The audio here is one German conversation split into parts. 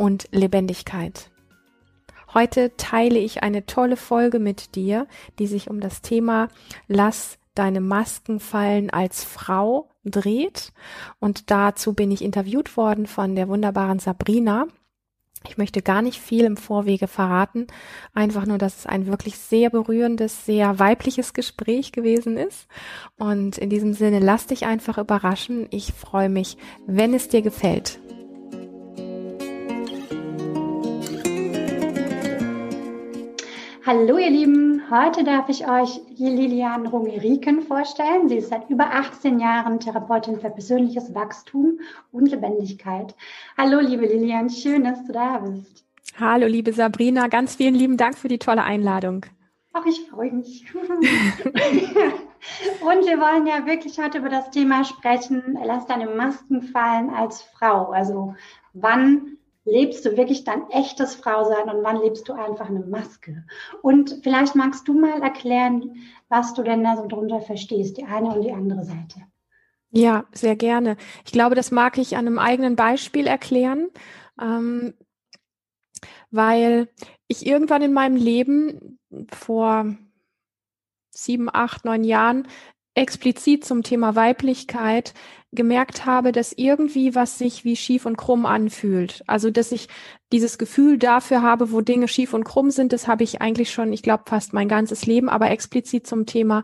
und Lebendigkeit. Heute teile ich eine tolle Folge mit dir, die sich um das Thema Lass deine Masken fallen als Frau dreht. Und dazu bin ich interviewt worden von der wunderbaren Sabrina. Ich möchte gar nicht viel im Vorwege verraten, einfach nur, dass es ein wirklich sehr berührendes, sehr weibliches Gespräch gewesen ist. Und in diesem Sinne, lass dich einfach überraschen. Ich freue mich, wenn es dir gefällt. Hallo ihr Lieben, heute darf ich euch Lilian Rungeriken vorstellen. Sie ist seit über 18 Jahren Therapeutin für persönliches Wachstum und Lebendigkeit. Hallo liebe Lilian, schön, dass du da bist. Hallo liebe Sabrina, ganz vielen lieben Dank für die tolle Einladung. Ach, ich freue mich. und wir wollen ja wirklich heute über das Thema sprechen, lass deine Masken fallen als Frau. Also wann lebst du wirklich dein echtes Frausein und wann lebst du einfach eine Maske? Und vielleicht magst du mal erklären, was du denn da so drunter verstehst, die eine und die andere Seite. Ja, sehr gerne. Ich glaube, das mag ich an einem eigenen Beispiel erklären, ähm, weil ich irgendwann in meinem Leben vor sieben, acht, neun Jahren explizit zum Thema Weiblichkeit gemerkt habe, dass irgendwie was sich wie schief und krumm anfühlt. Also, dass ich dieses Gefühl dafür habe, wo Dinge schief und krumm sind, das habe ich eigentlich schon, ich glaube, fast mein ganzes Leben, aber explizit zum Thema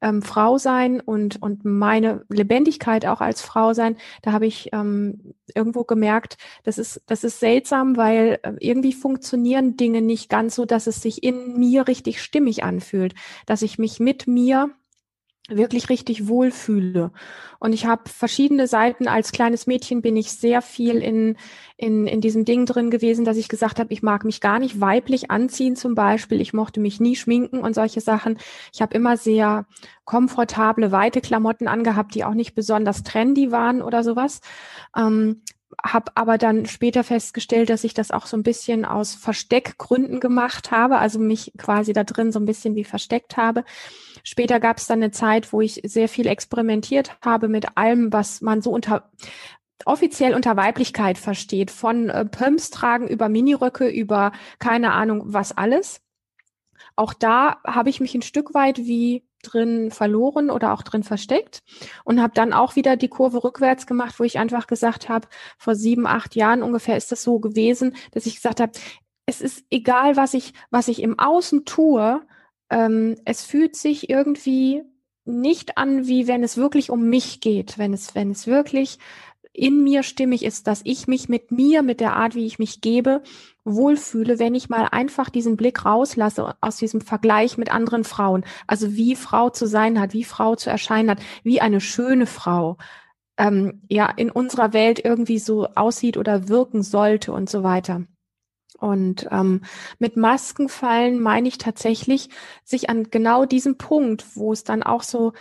ähm, Frau sein und, und meine Lebendigkeit auch als Frau sein, da habe ich ähm, irgendwo gemerkt, das ist, das ist seltsam, weil äh, irgendwie funktionieren Dinge nicht ganz so, dass es sich in mir richtig stimmig anfühlt, dass ich mich mit mir wirklich richtig wohlfühle. Und ich habe verschiedene Seiten. Als kleines Mädchen bin ich sehr viel in, in, in diesem Ding drin gewesen, dass ich gesagt habe, ich mag mich gar nicht weiblich anziehen zum Beispiel. Ich mochte mich nie schminken und solche Sachen. Ich habe immer sehr komfortable, weite Klamotten angehabt, die auch nicht besonders trendy waren oder sowas. Ähm, habe aber dann später festgestellt, dass ich das auch so ein bisschen aus Versteckgründen gemacht habe, also mich quasi da drin so ein bisschen wie versteckt habe. Später gab es dann eine Zeit, wo ich sehr viel experimentiert habe mit allem, was man so unter offiziell unter Weiblichkeit versteht, von äh, Pumps tragen über Miniröcke, über keine Ahnung was alles. Auch da habe ich mich ein Stück weit wie drin verloren oder auch drin versteckt und habe dann auch wieder die Kurve rückwärts gemacht, wo ich einfach gesagt habe, vor sieben, acht Jahren ungefähr ist das so gewesen, dass ich gesagt habe, es ist egal, was ich, was ich im Außen tue, ähm, es fühlt sich irgendwie nicht an, wie wenn es wirklich um mich geht, wenn es, wenn es wirklich in mir stimmig ist, dass ich mich mit mir, mit der Art, wie ich mich gebe, wohlfühle, wenn ich mal einfach diesen Blick rauslasse aus diesem Vergleich mit anderen Frauen. Also wie Frau zu sein hat, wie Frau zu erscheinen hat, wie eine schöne Frau ähm, ja in unserer Welt irgendwie so aussieht oder wirken sollte und so weiter. Und ähm, mit Maskenfallen meine ich tatsächlich, sich an genau diesem Punkt, wo es dann auch so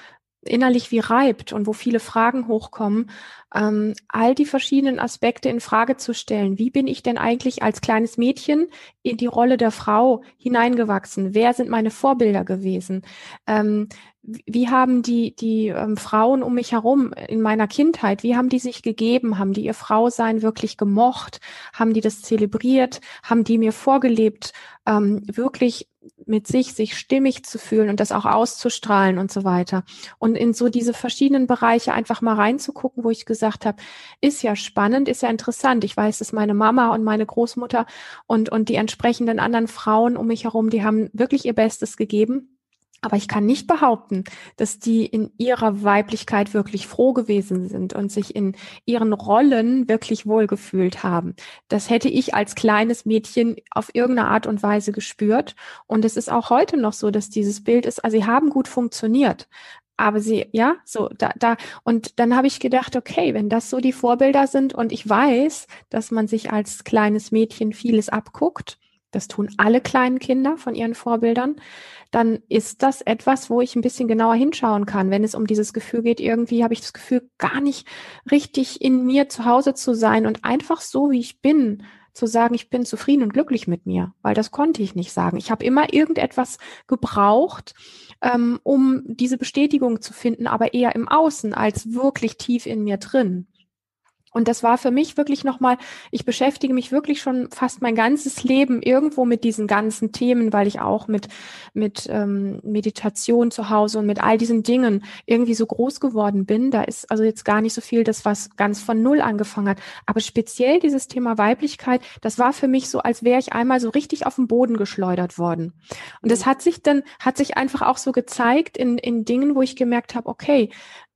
innerlich wie reibt und wo viele Fragen hochkommen, ähm, all die verschiedenen Aspekte in Frage zu stellen. Wie bin ich denn eigentlich als kleines Mädchen in die Rolle der Frau hineingewachsen? Wer sind meine Vorbilder gewesen? Ähm, wie haben die, die ähm, Frauen um mich herum in meiner Kindheit, wie haben die sich gegeben? Haben die ihr Frausein wirklich gemocht? Haben die das zelebriert? Haben die mir vorgelebt, ähm, wirklich mit sich, sich stimmig zu fühlen und das auch auszustrahlen und so weiter? Und in so diese verschiedenen Bereiche einfach mal reinzugucken, wo ich gesagt habe, ist ja spannend, ist ja interessant. Ich weiß, dass meine Mama und meine Großmutter und, und die entsprechenden anderen Frauen um mich herum, die haben wirklich ihr Bestes gegeben aber ich kann nicht behaupten, dass die in ihrer Weiblichkeit wirklich froh gewesen sind und sich in ihren Rollen wirklich wohlgefühlt haben. Das hätte ich als kleines Mädchen auf irgendeine Art und Weise gespürt. Und es ist auch heute noch so, dass dieses Bild ist, also sie haben gut funktioniert. aber sie, ja, so, da, da, und dann habe ich gedacht, okay, wenn das so die Vorbilder sind und ich weiß, dass man sich als kleines Mädchen vieles abguckt, das tun alle kleinen Kinder von ihren Vorbildern, dann ist das etwas, wo ich ein bisschen genauer hinschauen kann. Wenn es um dieses Gefühl geht, irgendwie habe ich das Gefühl, gar nicht richtig in mir zu Hause zu sein und einfach so, wie ich bin, zu sagen, ich bin zufrieden und glücklich mit mir, weil das konnte ich nicht sagen. Ich habe immer irgendetwas gebraucht, ähm, um diese Bestätigung zu finden, aber eher im Außen als wirklich tief in mir drin. Und das war für mich wirklich nochmal, ich beschäftige mich wirklich schon fast mein ganzes Leben irgendwo mit diesen ganzen Themen, weil ich auch mit, mit ähm, Meditation zu Hause und mit all diesen Dingen irgendwie so groß geworden bin. Da ist also jetzt gar nicht so viel das, was ganz von Null angefangen hat. Aber speziell dieses Thema Weiblichkeit, das war für mich so, als wäre ich einmal so richtig auf den Boden geschleudert worden. Und das mhm. hat sich dann, hat sich einfach auch so gezeigt in, in Dingen, wo ich gemerkt habe, okay,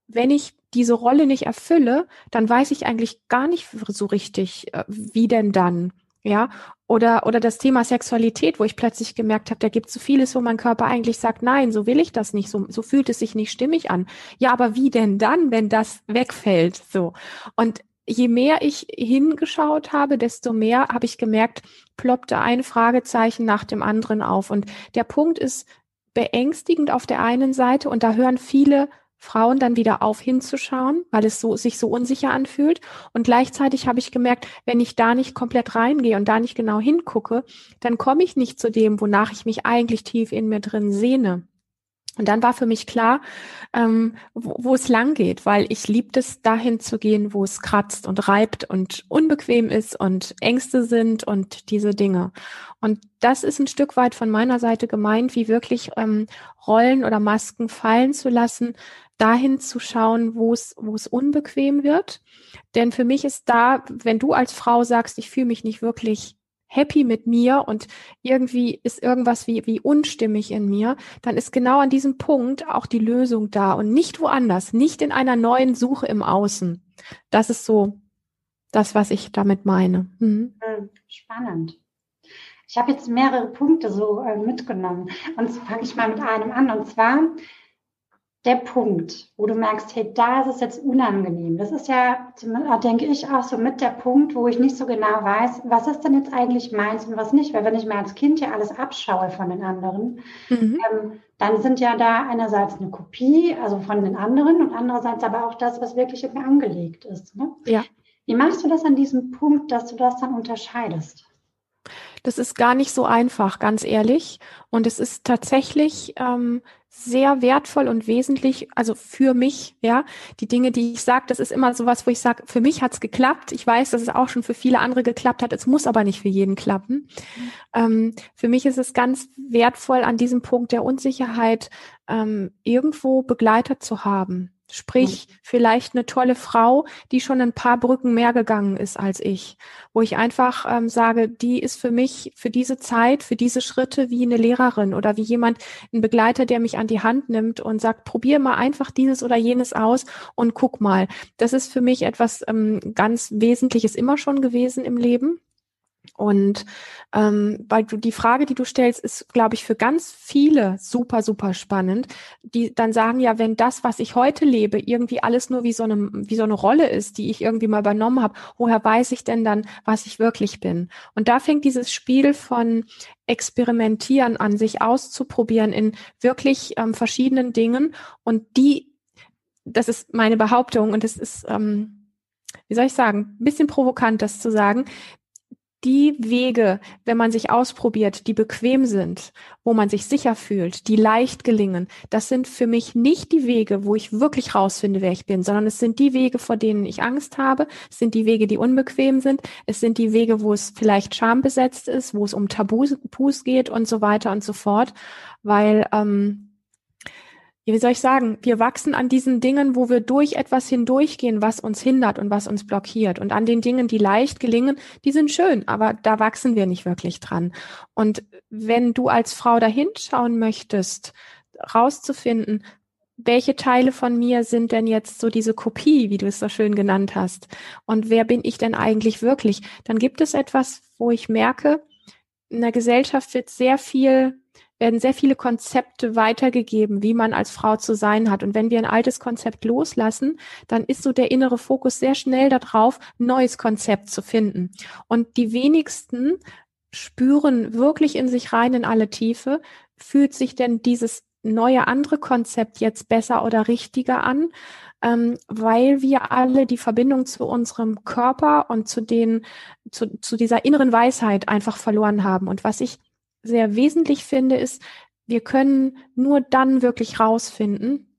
wenn ich diese Rolle nicht erfülle, dann weiß ich eigentlich gar nicht so richtig, äh, wie denn dann. Ja, oder, oder das Thema Sexualität, wo ich plötzlich gemerkt habe, da gibt es so vieles, wo mein Körper eigentlich sagt, nein, so will ich das nicht, so, so fühlt es sich nicht stimmig an. Ja, aber wie denn dann, wenn das wegfällt? So. Und je mehr ich hingeschaut habe, desto mehr habe ich gemerkt, ploppte ein Fragezeichen nach dem anderen auf. Und der Punkt ist beängstigend auf der einen Seite und da hören viele Frauen dann wieder auf hinzuschauen, weil es so, sich so unsicher anfühlt. Und gleichzeitig habe ich gemerkt, wenn ich da nicht komplett reingehe und da nicht genau hingucke, dann komme ich nicht zu dem, wonach ich mich eigentlich tief in mir drin sehne. Und dann war für mich klar, ähm, wo, wo es lang geht, weil ich liebte es, dahin zu gehen, wo es kratzt und reibt und unbequem ist und Ängste sind und diese Dinge. Und das ist ein Stück weit von meiner Seite gemeint, wie wirklich ähm, Rollen oder Masken fallen zu lassen, dahin zu schauen, wo es, wo es unbequem wird. Denn für mich ist da, wenn du als Frau sagst, ich fühle mich nicht wirklich happy mit mir und irgendwie ist irgendwas wie, wie unstimmig in mir, dann ist genau an diesem Punkt auch die Lösung da und nicht woanders, nicht in einer neuen Suche im Außen. Das ist so das, was ich damit meine. Mhm. Hm, spannend. Ich habe jetzt mehrere Punkte so äh, mitgenommen. Und so fange ich mal mit einem an. Und zwar der Punkt, wo du merkst, hey, da ist es jetzt unangenehm. Das ist ja, denke ich, auch so mit der Punkt, wo ich nicht so genau weiß, was ist denn jetzt eigentlich meins und was nicht. Weil wenn ich mir als Kind ja alles abschaue von den anderen, mhm. ähm, dann sind ja da einerseits eine Kopie, also von den anderen und andererseits aber auch das, was wirklich in mir angelegt ist. Ne? Ja. Wie machst du das an diesem Punkt, dass du das dann unterscheidest? Das ist gar nicht so einfach, ganz ehrlich. Und es ist tatsächlich ähm, sehr wertvoll und wesentlich, also für mich, ja, die Dinge, die ich sage, das ist immer sowas, wo ich sage, für mich hat's geklappt. Ich weiß, dass es auch schon für viele andere geklappt hat. Es muss aber nicht für jeden klappen. Mhm. Ähm, für mich ist es ganz wertvoll, an diesem Punkt der Unsicherheit ähm, irgendwo Begleiter zu haben. Sprich, mhm. vielleicht eine tolle Frau, die schon ein paar Brücken mehr gegangen ist als ich, wo ich einfach ähm, sage, die ist für mich, für diese Zeit, für diese Schritte wie eine Lehrerin oder wie jemand, ein Begleiter, der mich an die Hand nimmt und sagt, probier mal einfach dieses oder jenes aus und guck mal. Das ist für mich etwas ähm, ganz Wesentliches immer schon gewesen im Leben. Und ähm, weil du die Frage, die du stellst, ist, glaube ich, für ganz viele super, super spannend. Die dann sagen ja, wenn das, was ich heute lebe, irgendwie alles nur wie so eine, wie so eine Rolle ist, die ich irgendwie mal übernommen habe, woher weiß ich denn dann, was ich wirklich bin? Und da fängt dieses Spiel von Experimentieren an, sich auszuprobieren in wirklich ähm, verschiedenen Dingen und die, das ist meine Behauptung und es ist, ähm, wie soll ich sagen, ein bisschen provokant, das zu sagen, die Wege, wenn man sich ausprobiert, die bequem sind, wo man sich sicher fühlt, die leicht gelingen, das sind für mich nicht die Wege, wo ich wirklich rausfinde, wer ich bin, sondern es sind die Wege, vor denen ich Angst habe, es sind die Wege, die unbequem sind, es sind die Wege, wo es vielleicht schambesetzt ist, wo es um Tabus geht und so weiter und so fort, weil ähm, wie soll ich sagen, wir wachsen an diesen Dingen, wo wir durch etwas hindurchgehen, was uns hindert und was uns blockiert. Und an den Dingen, die leicht gelingen, die sind schön, aber da wachsen wir nicht wirklich dran. Und wenn du als Frau dahin schauen möchtest, rauszufinden, welche Teile von mir sind denn jetzt so diese Kopie, wie du es so schön genannt hast? Und wer bin ich denn eigentlich wirklich? Dann gibt es etwas, wo ich merke, in der Gesellschaft wird sehr viel werden sehr viele Konzepte weitergegeben, wie man als Frau zu sein hat. Und wenn wir ein altes Konzept loslassen, dann ist so der innere Fokus sehr schnell darauf, ein neues Konzept zu finden. Und die wenigsten spüren wirklich in sich rein in alle Tiefe, fühlt sich denn dieses neue andere Konzept jetzt besser oder richtiger an, ähm, weil wir alle die Verbindung zu unserem Körper und zu den, zu, zu dieser inneren Weisheit einfach verloren haben. Und was ich sehr wesentlich finde, ist, wir können nur dann wirklich rausfinden,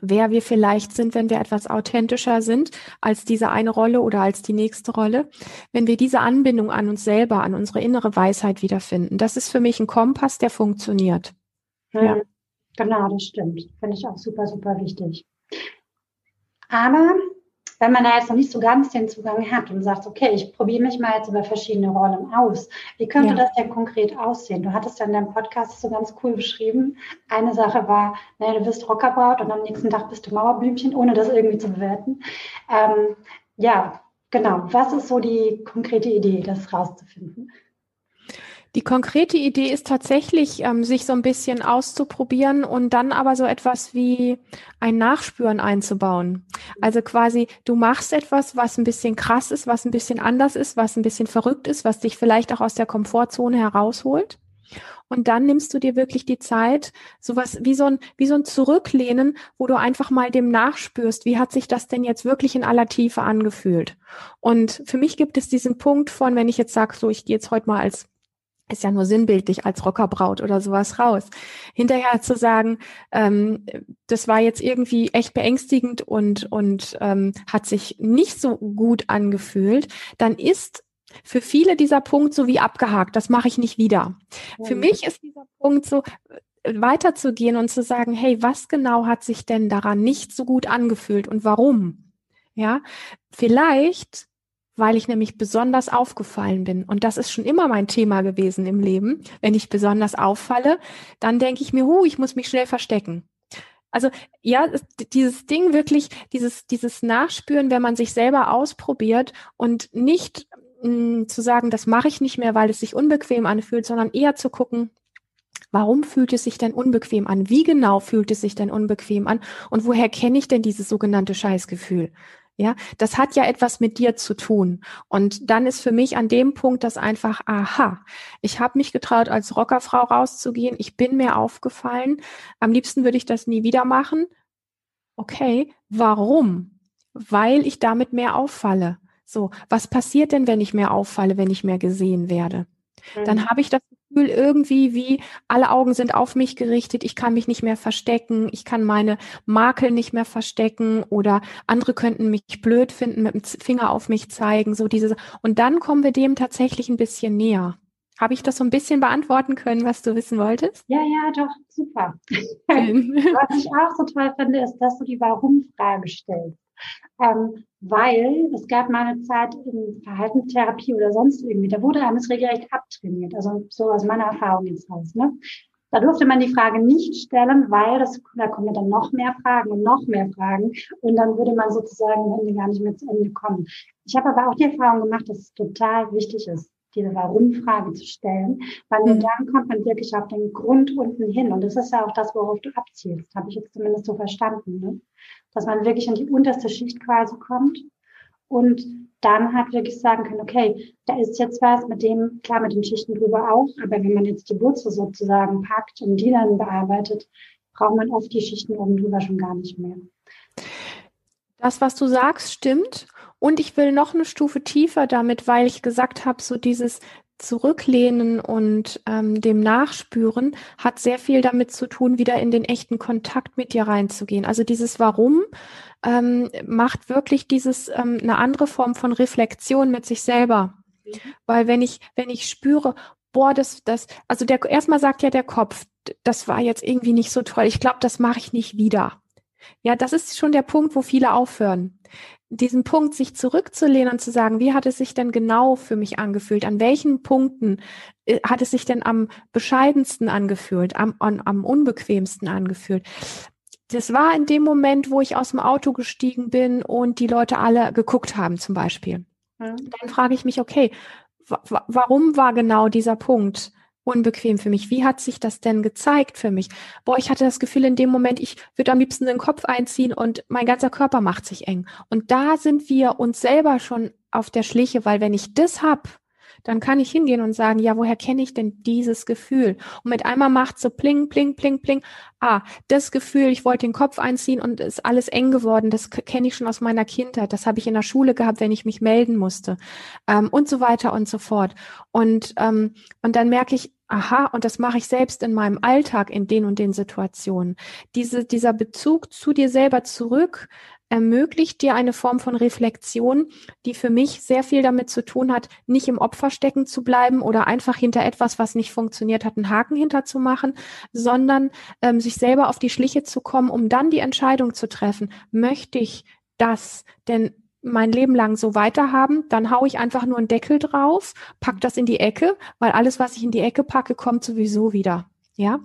wer wir vielleicht sind, wenn wir etwas authentischer sind als diese eine Rolle oder als die nächste Rolle, wenn wir diese Anbindung an uns selber, an unsere innere Weisheit wiederfinden. Das ist für mich ein Kompass, der funktioniert. Ja. Genau, das stimmt. Finde ich auch super, super wichtig. Aber wenn man da jetzt noch nicht so ganz den Zugang hat und sagt, okay, ich probiere mich mal jetzt über verschiedene Rollen aus, wie könnte ja. das denn konkret aussehen? Du hattest ja in deinem Podcast so ganz cool beschrieben. Eine Sache war, naja, du wirst Rockerbraut und am nächsten Tag bist du Mauerblümchen, ohne das irgendwie zu bewerten. Ähm, ja, genau. Was ist so die konkrete Idee, das rauszufinden? Die konkrete Idee ist tatsächlich, ähm, sich so ein bisschen auszuprobieren und dann aber so etwas wie ein Nachspüren einzubauen. Also quasi, du machst etwas, was ein bisschen krass ist, was ein bisschen anders ist, was ein bisschen verrückt ist, was dich vielleicht auch aus der Komfortzone herausholt. Und dann nimmst du dir wirklich die Zeit, sowas wie so ein, wie so ein Zurücklehnen, wo du einfach mal dem nachspürst, wie hat sich das denn jetzt wirklich in aller Tiefe angefühlt? Und für mich gibt es diesen Punkt von, wenn ich jetzt sage, so, ich gehe jetzt heute mal als ist ja nur sinnbildlich als Rockerbraut oder sowas raus. Hinterher zu sagen, ähm, das war jetzt irgendwie echt beängstigend und, und ähm, hat sich nicht so gut angefühlt, dann ist für viele dieser Punkt so wie abgehakt, das mache ich nicht wieder. Mhm. Für mich ist dieser Punkt so, äh, weiterzugehen und zu sagen, hey, was genau hat sich denn daran nicht so gut angefühlt und warum? Ja, vielleicht weil ich nämlich besonders aufgefallen bin. Und das ist schon immer mein Thema gewesen im Leben. Wenn ich besonders auffalle, dann denke ich mir, hu, ich muss mich schnell verstecken. Also ja, dieses Ding wirklich, dieses, dieses Nachspüren, wenn man sich selber ausprobiert und nicht mh, hm, zu sagen, das mache ich nicht mehr, weil es sich unbequem anfühlt, sondern eher zu gucken, Warum fühlt es sich denn unbequem an? Wie genau fühlt es sich denn unbequem an? Und woher kenne ich denn dieses sogenannte Scheißgefühl? Ja, das hat ja etwas mit dir zu tun. Und dann ist für mich an dem Punkt das einfach, aha, ich habe mich getraut, als Rockerfrau rauszugehen. Ich bin mir aufgefallen. Am liebsten würde ich das nie wieder machen. Okay, warum? Weil ich damit mehr auffalle. So, was passiert denn, wenn ich mehr auffalle, wenn ich mehr gesehen werde? Dann mhm. habe ich das Gefühl irgendwie wie alle Augen sind auf mich gerichtet, ich kann mich nicht mehr verstecken, ich kann meine Makel nicht mehr verstecken oder andere könnten mich blöd finden, mit dem Finger auf mich zeigen, so diese und dann kommen wir dem tatsächlich ein bisschen näher. Habe ich das so ein bisschen beantworten können, was du wissen wolltest? Ja, ja, doch, super. was ich auch so toll finde, ist, dass du die Warum-Frage stellst. Ähm, weil es gab mal eine Zeit in Verhaltenstherapie oder sonst irgendwie, da wurde einem es regelrecht abtrainiert. Also so aus meiner Erfahrung jetzt raus. Ne? Da durfte man die Frage nicht stellen, weil das, da kommen dann noch mehr Fragen und noch mehr Fragen und dann würde man sozusagen am Ende gar nicht mehr zu Ende kommen. Ich habe aber auch die Erfahrung gemacht, dass es total wichtig ist, diese Warum-Frage zu stellen, weil nur mhm. dann kommt man wirklich auf den Grund unten hin. Und das ist ja auch das, worauf du abzielst, habe ich jetzt zumindest so verstanden. Ne? Dass man wirklich in die unterste Schicht quasi kommt und dann halt wirklich sagen kann, okay, da ist jetzt was, mit dem, klar, mit den Schichten drüber auch, aber wenn man jetzt die Wurzel sozusagen packt und die dann bearbeitet, braucht man oft die Schichten oben drüber schon gar nicht mehr. Das, was du sagst, stimmt. Und ich will noch eine Stufe tiefer damit, weil ich gesagt habe, so dieses Zurücklehnen und ähm, dem Nachspüren hat sehr viel damit zu tun, wieder in den echten Kontakt mit dir reinzugehen. Also dieses Warum ähm, macht wirklich dieses ähm, eine andere Form von Reflexion mit sich selber. Mhm. Weil wenn ich, wenn ich spüre, boah, das, das, also der erstmal sagt ja der Kopf, das war jetzt irgendwie nicht so toll. Ich glaube, das mache ich nicht wieder. Ja, das ist schon der Punkt, wo viele aufhören. Diesen Punkt, sich zurückzulehnen und zu sagen, wie hat es sich denn genau für mich angefühlt? An welchen Punkten äh, hat es sich denn am bescheidensten angefühlt, am, am, am unbequemsten angefühlt? Das war in dem Moment, wo ich aus dem Auto gestiegen bin und die Leute alle geguckt haben, zum Beispiel. Mhm. Dann frage ich mich, okay, warum war genau dieser Punkt unbequem für mich. Wie hat sich das denn gezeigt für mich? Boah, ich hatte das Gefühl in dem Moment, ich würde am liebsten den Kopf einziehen und mein ganzer Körper macht sich eng. Und da sind wir uns selber schon auf der Schliche, weil wenn ich das hab, dann kann ich hingehen und sagen, ja, woher kenne ich denn dieses Gefühl? Und mit einmal macht so pling, pling, pling, pling. Ah, das Gefühl, ich wollte den Kopf einziehen und ist alles eng geworden. Das kenne ich schon aus meiner Kindheit. Das habe ich in der Schule gehabt, wenn ich mich melden musste ähm, und so weiter und so fort. Und ähm, und dann merke ich, aha, und das mache ich selbst in meinem Alltag in den und den Situationen. Diese, dieser Bezug zu dir selber zurück, ermöglicht dir eine Form von Reflexion, die für mich sehr viel damit zu tun hat, nicht im Opfer stecken zu bleiben oder einfach hinter etwas, was nicht funktioniert hat, einen Haken hinterzumachen, sondern ähm, sich selber auf die Schliche zu kommen, um dann die Entscheidung zu treffen, möchte ich das denn mein Leben lang so weiterhaben, dann haue ich einfach nur einen Deckel drauf, pack das in die Ecke, weil alles, was ich in die Ecke packe, kommt sowieso wieder. Ja,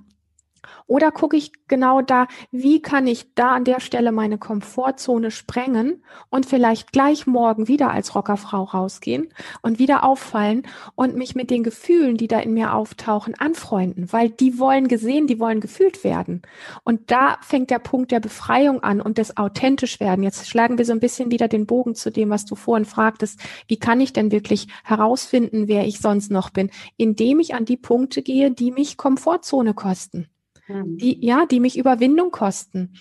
oder gucke ich genau da, wie kann ich da an der Stelle meine Komfortzone sprengen und vielleicht gleich morgen wieder als Rockerfrau rausgehen und wieder auffallen und mich mit den Gefühlen, die da in mir auftauchen, anfreunden, weil die wollen gesehen, die wollen gefühlt werden. Und da fängt der Punkt der Befreiung an und des authentisch werden. Jetzt schlagen wir so ein bisschen wieder den Bogen zu dem, was du vorhin fragtest. Wie kann ich denn wirklich herausfinden, wer ich sonst noch bin? Indem ich an die Punkte gehe, die mich Komfortzone kosten. Mhm. die, ja, die mich Überwindung kosten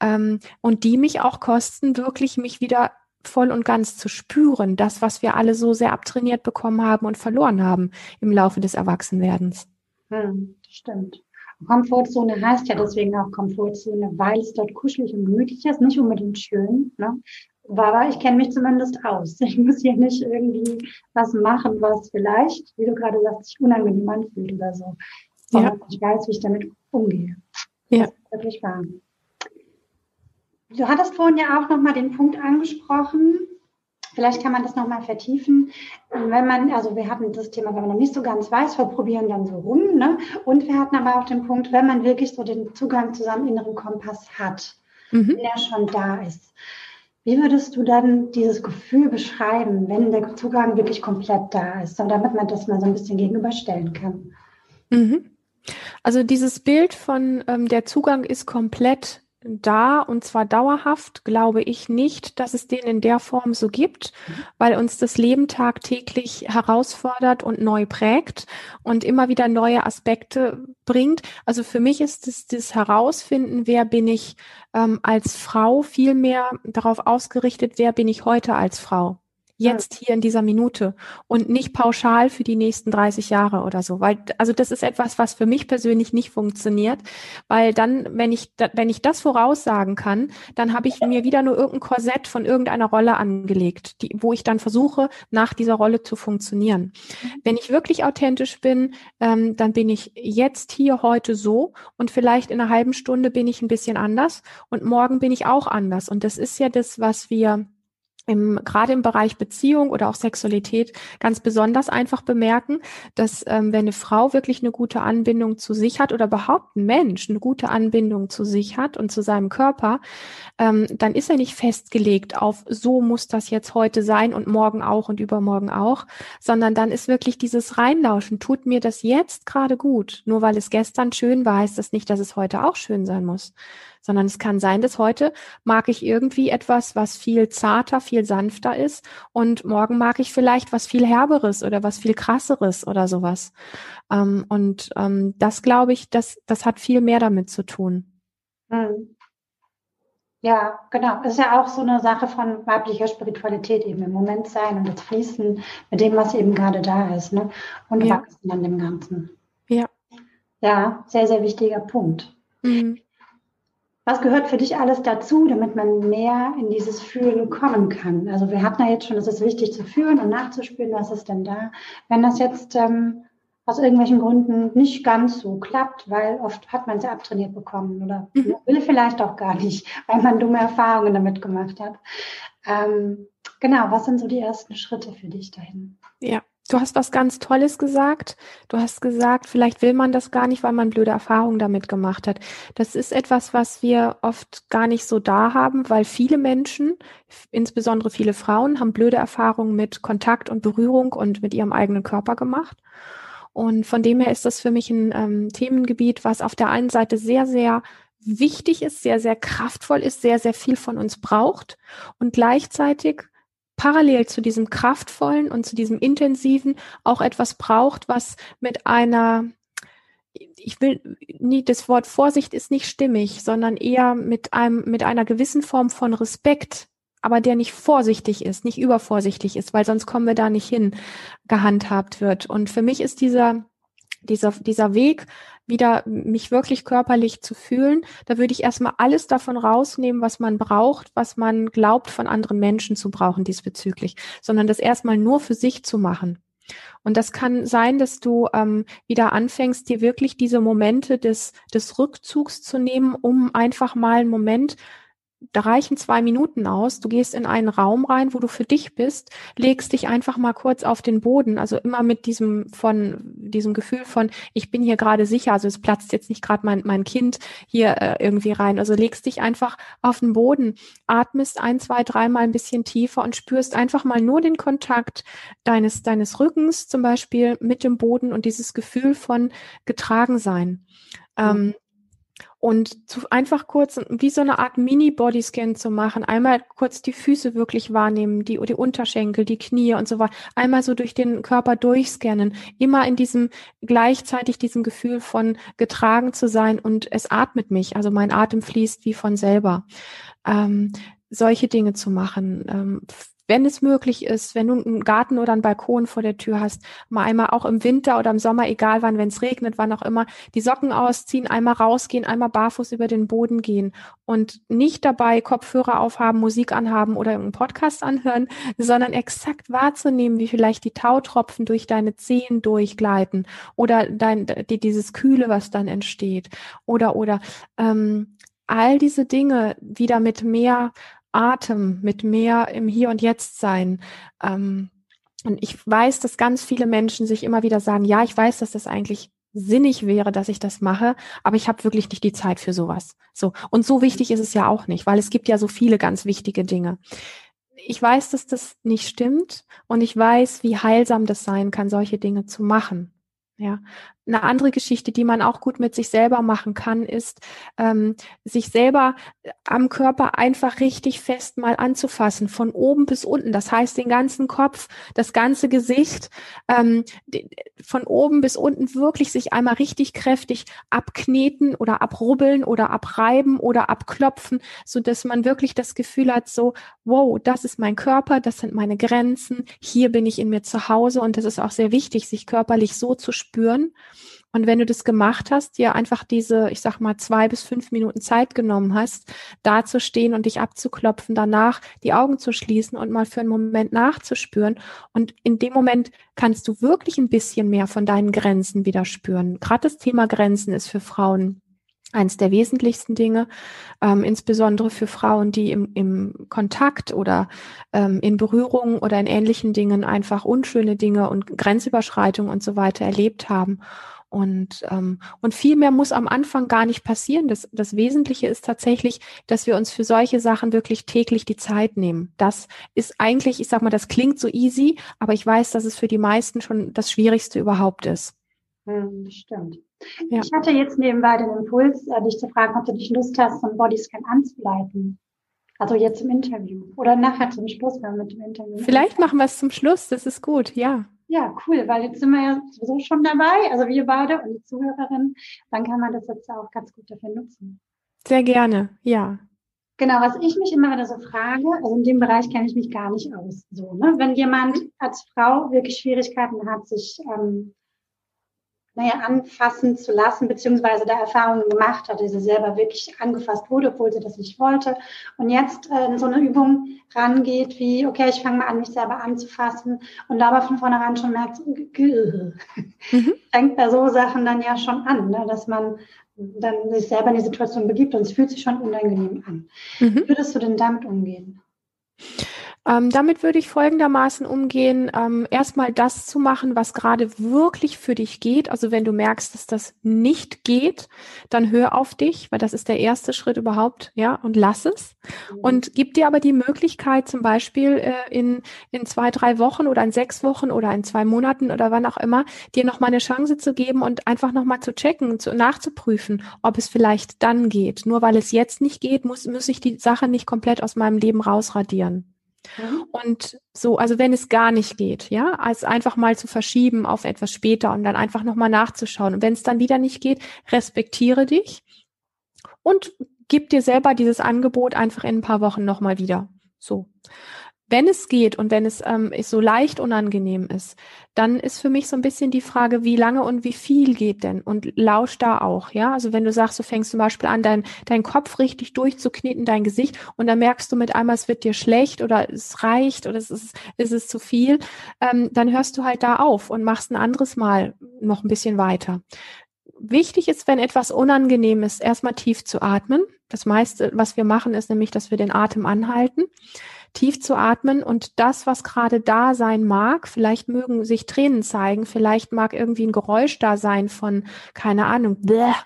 ähm, und die mich auch kosten, wirklich mich wieder voll und ganz zu spüren, das, was wir alle so sehr abtrainiert bekommen haben und verloren haben im Laufe des Erwachsenwerdens. Hm, stimmt. Komfortzone heißt ja deswegen auch Komfortzone, weil es dort kuschelig und gemütlich ist, nicht unbedingt schön. Ne? Aber ich kenne mich zumindest aus. Ich muss hier nicht irgendwie was machen, was vielleicht, wie du gerade sagst, sich unangenehm anfühlt oder so. Ja. Ich weiß, wie ich damit umgehe. Ja. Das ist wirklich wahr. Du hattest vorhin ja auch nochmal den Punkt angesprochen. Vielleicht kann man das nochmal vertiefen. Wenn man, also wir hatten das Thema, wenn man noch nicht so ganz weiß, wir probieren dann so rum. Ne? Und wir hatten aber auch den Punkt, wenn man wirklich so den Zugang zu seinem inneren Kompass hat, mhm. wenn er schon da ist. Wie würdest du dann dieses Gefühl beschreiben, wenn der Zugang wirklich komplett da ist, so damit man das mal so ein bisschen gegenüberstellen kann? Mhm. Also dieses Bild von ähm, der Zugang ist komplett da und zwar dauerhaft, glaube ich nicht, dass es den in der Form so gibt, weil uns das Leben tagtäglich herausfordert und neu prägt und immer wieder neue Aspekte bringt. Also für mich ist es das Herausfinden, wer bin ich ähm, als Frau, viel mehr darauf ausgerichtet, wer bin ich heute als Frau jetzt hier in dieser Minute und nicht pauschal für die nächsten 30 Jahre oder so, weil also das ist etwas, was für mich persönlich nicht funktioniert, weil dann, wenn ich wenn ich das voraussagen kann, dann habe ich mir wieder nur irgendein Korsett von irgendeiner Rolle angelegt, die, wo ich dann versuche, nach dieser Rolle zu funktionieren. Mhm. Wenn ich wirklich authentisch bin, ähm, dann bin ich jetzt hier heute so und vielleicht in einer halben Stunde bin ich ein bisschen anders und morgen bin ich auch anders und das ist ja das, was wir im, gerade im Bereich Beziehung oder auch Sexualität ganz besonders einfach bemerken, dass ähm, wenn eine Frau wirklich eine gute Anbindung zu sich hat oder überhaupt ein Mensch eine gute Anbindung zu sich hat und zu seinem Körper, ähm, dann ist er nicht festgelegt auf so muss das jetzt heute sein und morgen auch und übermorgen auch, sondern dann ist wirklich dieses Reinlauschen, tut mir das jetzt gerade gut. Nur weil es gestern schön war, heißt das nicht, dass es heute auch schön sein muss sondern es kann sein, dass heute mag ich irgendwie etwas, was viel zarter, viel sanfter ist und morgen mag ich vielleicht was viel herberes oder was viel krasseres oder sowas. Ähm, und ähm, das glaube ich, das, das hat viel mehr damit zu tun. Hm. Ja, genau. Das ist ja auch so eine Sache von weiblicher Spiritualität, eben im Moment sein und das Fließen mit dem, was eben gerade da ist, ne? Und ja. wachsen an dem Ganzen. Ja. Ja, sehr, sehr wichtiger Punkt. Mhm. Was gehört für dich alles dazu, damit man mehr in dieses Fühlen kommen kann? Also wir hatten ja jetzt schon, es ist wichtig zu fühlen und nachzuspüren, was ist denn da. Wenn das jetzt ähm, aus irgendwelchen Gründen nicht ganz so klappt, weil oft hat man es ja abtrainiert bekommen oder mhm. will vielleicht auch gar nicht, weil man dumme Erfahrungen damit gemacht hat. Ähm, genau, was sind so die ersten Schritte für dich dahin? Ja, Du hast was ganz Tolles gesagt. Du hast gesagt, vielleicht will man das gar nicht, weil man blöde Erfahrungen damit gemacht hat. Das ist etwas, was wir oft gar nicht so da haben, weil viele Menschen, insbesondere viele Frauen, haben blöde Erfahrungen mit Kontakt und Berührung und mit ihrem eigenen Körper gemacht. Und von dem her ist das für mich ein ähm, Themengebiet, was auf der einen Seite sehr, sehr wichtig ist, sehr, sehr kraftvoll ist, sehr, sehr viel von uns braucht und gleichzeitig parallel zu diesem kraftvollen und zu diesem intensiven auch etwas braucht, was mit einer ich will nie, das Wort Vorsicht ist nicht stimmig, sondern eher mit einem, mit einer gewissen Form von Respekt, aber der nicht vorsichtig ist, nicht übervorsichtig ist, weil sonst kommen wir da nicht hin, gehandhabt wird. Und für mich ist dieser, dieser, dieser Weg, wieder mich wirklich körperlich zu fühlen, da würde ich erstmal alles davon rausnehmen, was man braucht, was man glaubt von anderen Menschen zu brauchen diesbezüglich, sondern das erstmal nur für sich zu machen. Und das kann sein, dass du ähm, wieder anfängst, dir wirklich diese Momente des, des Rückzugs zu nehmen, um einfach mal einen Moment da reichen zwei Minuten aus. Du gehst in einen Raum rein, wo du für dich bist, legst dich einfach mal kurz auf den Boden. Also immer mit diesem von diesem Gefühl von, ich bin hier gerade sicher. Also es platzt jetzt nicht gerade mein, mein Kind hier äh, irgendwie rein. Also legst dich einfach auf den Boden, atmest ein, zwei, dreimal ein bisschen tiefer und spürst einfach mal nur den Kontakt deines, deines Rückens zum Beispiel mit dem Boden und dieses Gefühl von getragen sein. Ähm, und zu, einfach kurz wie so eine Art Mini-Bodyscan zu machen, einmal kurz die Füße wirklich wahrnehmen, die, die Unterschenkel, die Knie und so weiter, einmal so durch den Körper durchscannen, immer in diesem gleichzeitig diesem Gefühl von getragen zu sein und es atmet mich, also mein Atem fließt wie von selber. Ähm, solche Dinge zu machen. Ähm, wenn es möglich ist, wenn du einen Garten oder einen Balkon vor der Tür hast, mal einmal auch im Winter oder im Sommer, egal wann, wenn es regnet, wann auch immer, die Socken ausziehen, einmal rausgehen, einmal barfuß über den Boden gehen und nicht dabei Kopfhörer aufhaben, Musik anhaben oder irgendeinen Podcast anhören, sondern exakt wahrzunehmen, wie vielleicht die Tautropfen durch deine Zehen durchgleiten oder dein, die, dieses Kühle, was dann entsteht. Oder oder ähm, all diese Dinge wieder mit mehr Atem, mit mehr im Hier und Jetzt sein. Ähm, und ich weiß, dass ganz viele Menschen sich immer wieder sagen, ja, ich weiß, dass das eigentlich sinnig wäre, dass ich das mache, aber ich habe wirklich nicht die Zeit für sowas. So und so wichtig ist es ja auch nicht, weil es gibt ja so viele ganz wichtige Dinge. Ich weiß, dass das nicht stimmt und ich weiß, wie heilsam das sein kann, solche Dinge zu machen. Ja, eine andere Geschichte, die man auch gut mit sich selber machen kann, ist, ähm, sich selber äh, am Körper einfach richtig fest mal anzufassen, von oben bis unten. Das heißt, den ganzen Kopf, das ganze Gesicht, ähm, von oben bis unten wirklich sich einmal richtig kräftig abkneten oder abrubbeln oder abreiben oder abklopfen, so dass man wirklich das Gefühl hat, so, wow, das ist mein Körper, das sind meine Grenzen, hier bin ich in mir zu Hause und das ist auch sehr wichtig, sich körperlich so zu spüren. Und wenn du das gemacht hast, dir einfach diese, ich sag mal, zwei bis fünf Minuten Zeit genommen hast, da zu stehen und dich abzuklopfen, danach die Augen zu schließen und mal für einen Moment nachzuspüren. Und in dem Moment kannst du wirklich ein bisschen mehr von deinen Grenzen wieder spüren. Gerade das Thema Grenzen ist für Frauen eins der wesentlichsten Dinge, ähm, insbesondere für Frauen, die im, im Kontakt oder ähm, in Berührung oder in ähnlichen Dingen einfach unschöne Dinge und Grenzüberschreitungen und so weiter erlebt haben. Und, ähm, und viel mehr muss am Anfang gar nicht passieren. Das, das Wesentliche ist tatsächlich, dass wir uns für solche Sachen wirklich täglich die Zeit nehmen. Das ist eigentlich, ich sag mal, das klingt so easy, aber ich weiß, dass es für die meisten schon das Schwierigste überhaupt ist. Hm, stimmt. Ja. Ich hatte jetzt nebenbei den Impuls, äh, dich zu fragen, ob du dich Lust hast, so einen Bodyscan anzuleiten. Also jetzt im Interview oder nachher zum Schluss mit dem Interview. Vielleicht machen wir es zum Schluss, das ist gut, ja. Ja, cool, weil jetzt sind wir ja sowieso schon dabei, also wir beide und die Zuhörerin. Dann kann man das jetzt auch ganz gut dafür nutzen. Sehr gerne, ja. Genau, was ich mich immer wieder so frage, also in dem Bereich kenne ich mich gar nicht aus. So, ne? Wenn jemand als Frau wirklich Schwierigkeiten hat, sich ähm, naja, anfassen zu lassen, beziehungsweise da Erfahrungen gemacht hat, die sie selber wirklich angefasst wurde, obwohl sie das nicht wollte. Und jetzt äh, in so eine Übung rangeht, wie, okay, ich fange mal an, mich selber anzufassen und aber von vornherein schon merkt, mhm. fängt bei so Sachen dann ja schon an, ne, dass man dann sich selber in die Situation begibt und es fühlt sich schon unangenehm an. Mhm. Wie würdest du denn damit umgehen? Ähm, damit würde ich folgendermaßen umgehen, ähm, erstmal das zu machen, was gerade wirklich für dich geht. Also wenn du merkst, dass das nicht geht, dann hör auf dich, weil das ist der erste Schritt überhaupt, ja, und lass es. Mhm. Und gib dir aber die Möglichkeit, zum Beispiel äh, in, in zwei, drei Wochen oder in sechs Wochen oder in zwei Monaten oder wann auch immer, dir nochmal eine Chance zu geben und einfach nochmal zu checken, zu, nachzuprüfen, ob es vielleicht dann geht. Nur weil es jetzt nicht geht, muss, muss ich die Sache nicht komplett aus meinem Leben rausradieren. Mhm. Und so, also wenn es gar nicht geht, ja, als einfach mal zu verschieben auf etwas später und dann einfach nochmal nachzuschauen. Und wenn es dann wieder nicht geht, respektiere dich und gib dir selber dieses Angebot einfach in ein paar Wochen nochmal wieder. So wenn es geht und wenn es ähm, so leicht unangenehm ist, dann ist für mich so ein bisschen die Frage, wie lange und wie viel geht denn? Und lausch da auch, ja. Also wenn du sagst, du fängst zum Beispiel an, dein, dein Kopf richtig durchzukneten, dein Gesicht, und dann merkst du mit einmal, es wird dir schlecht oder es reicht oder es ist, es ist zu viel, ähm, dann hörst du halt da auf und machst ein anderes Mal noch ein bisschen weiter. Wichtig ist, wenn etwas unangenehm ist, erstmal tief zu atmen. Das meiste, was wir machen, ist nämlich, dass wir den Atem anhalten tief zu atmen und das, was gerade da sein mag, vielleicht mögen sich Tränen zeigen, vielleicht mag irgendwie ein Geräusch da sein von, keine Ahnung,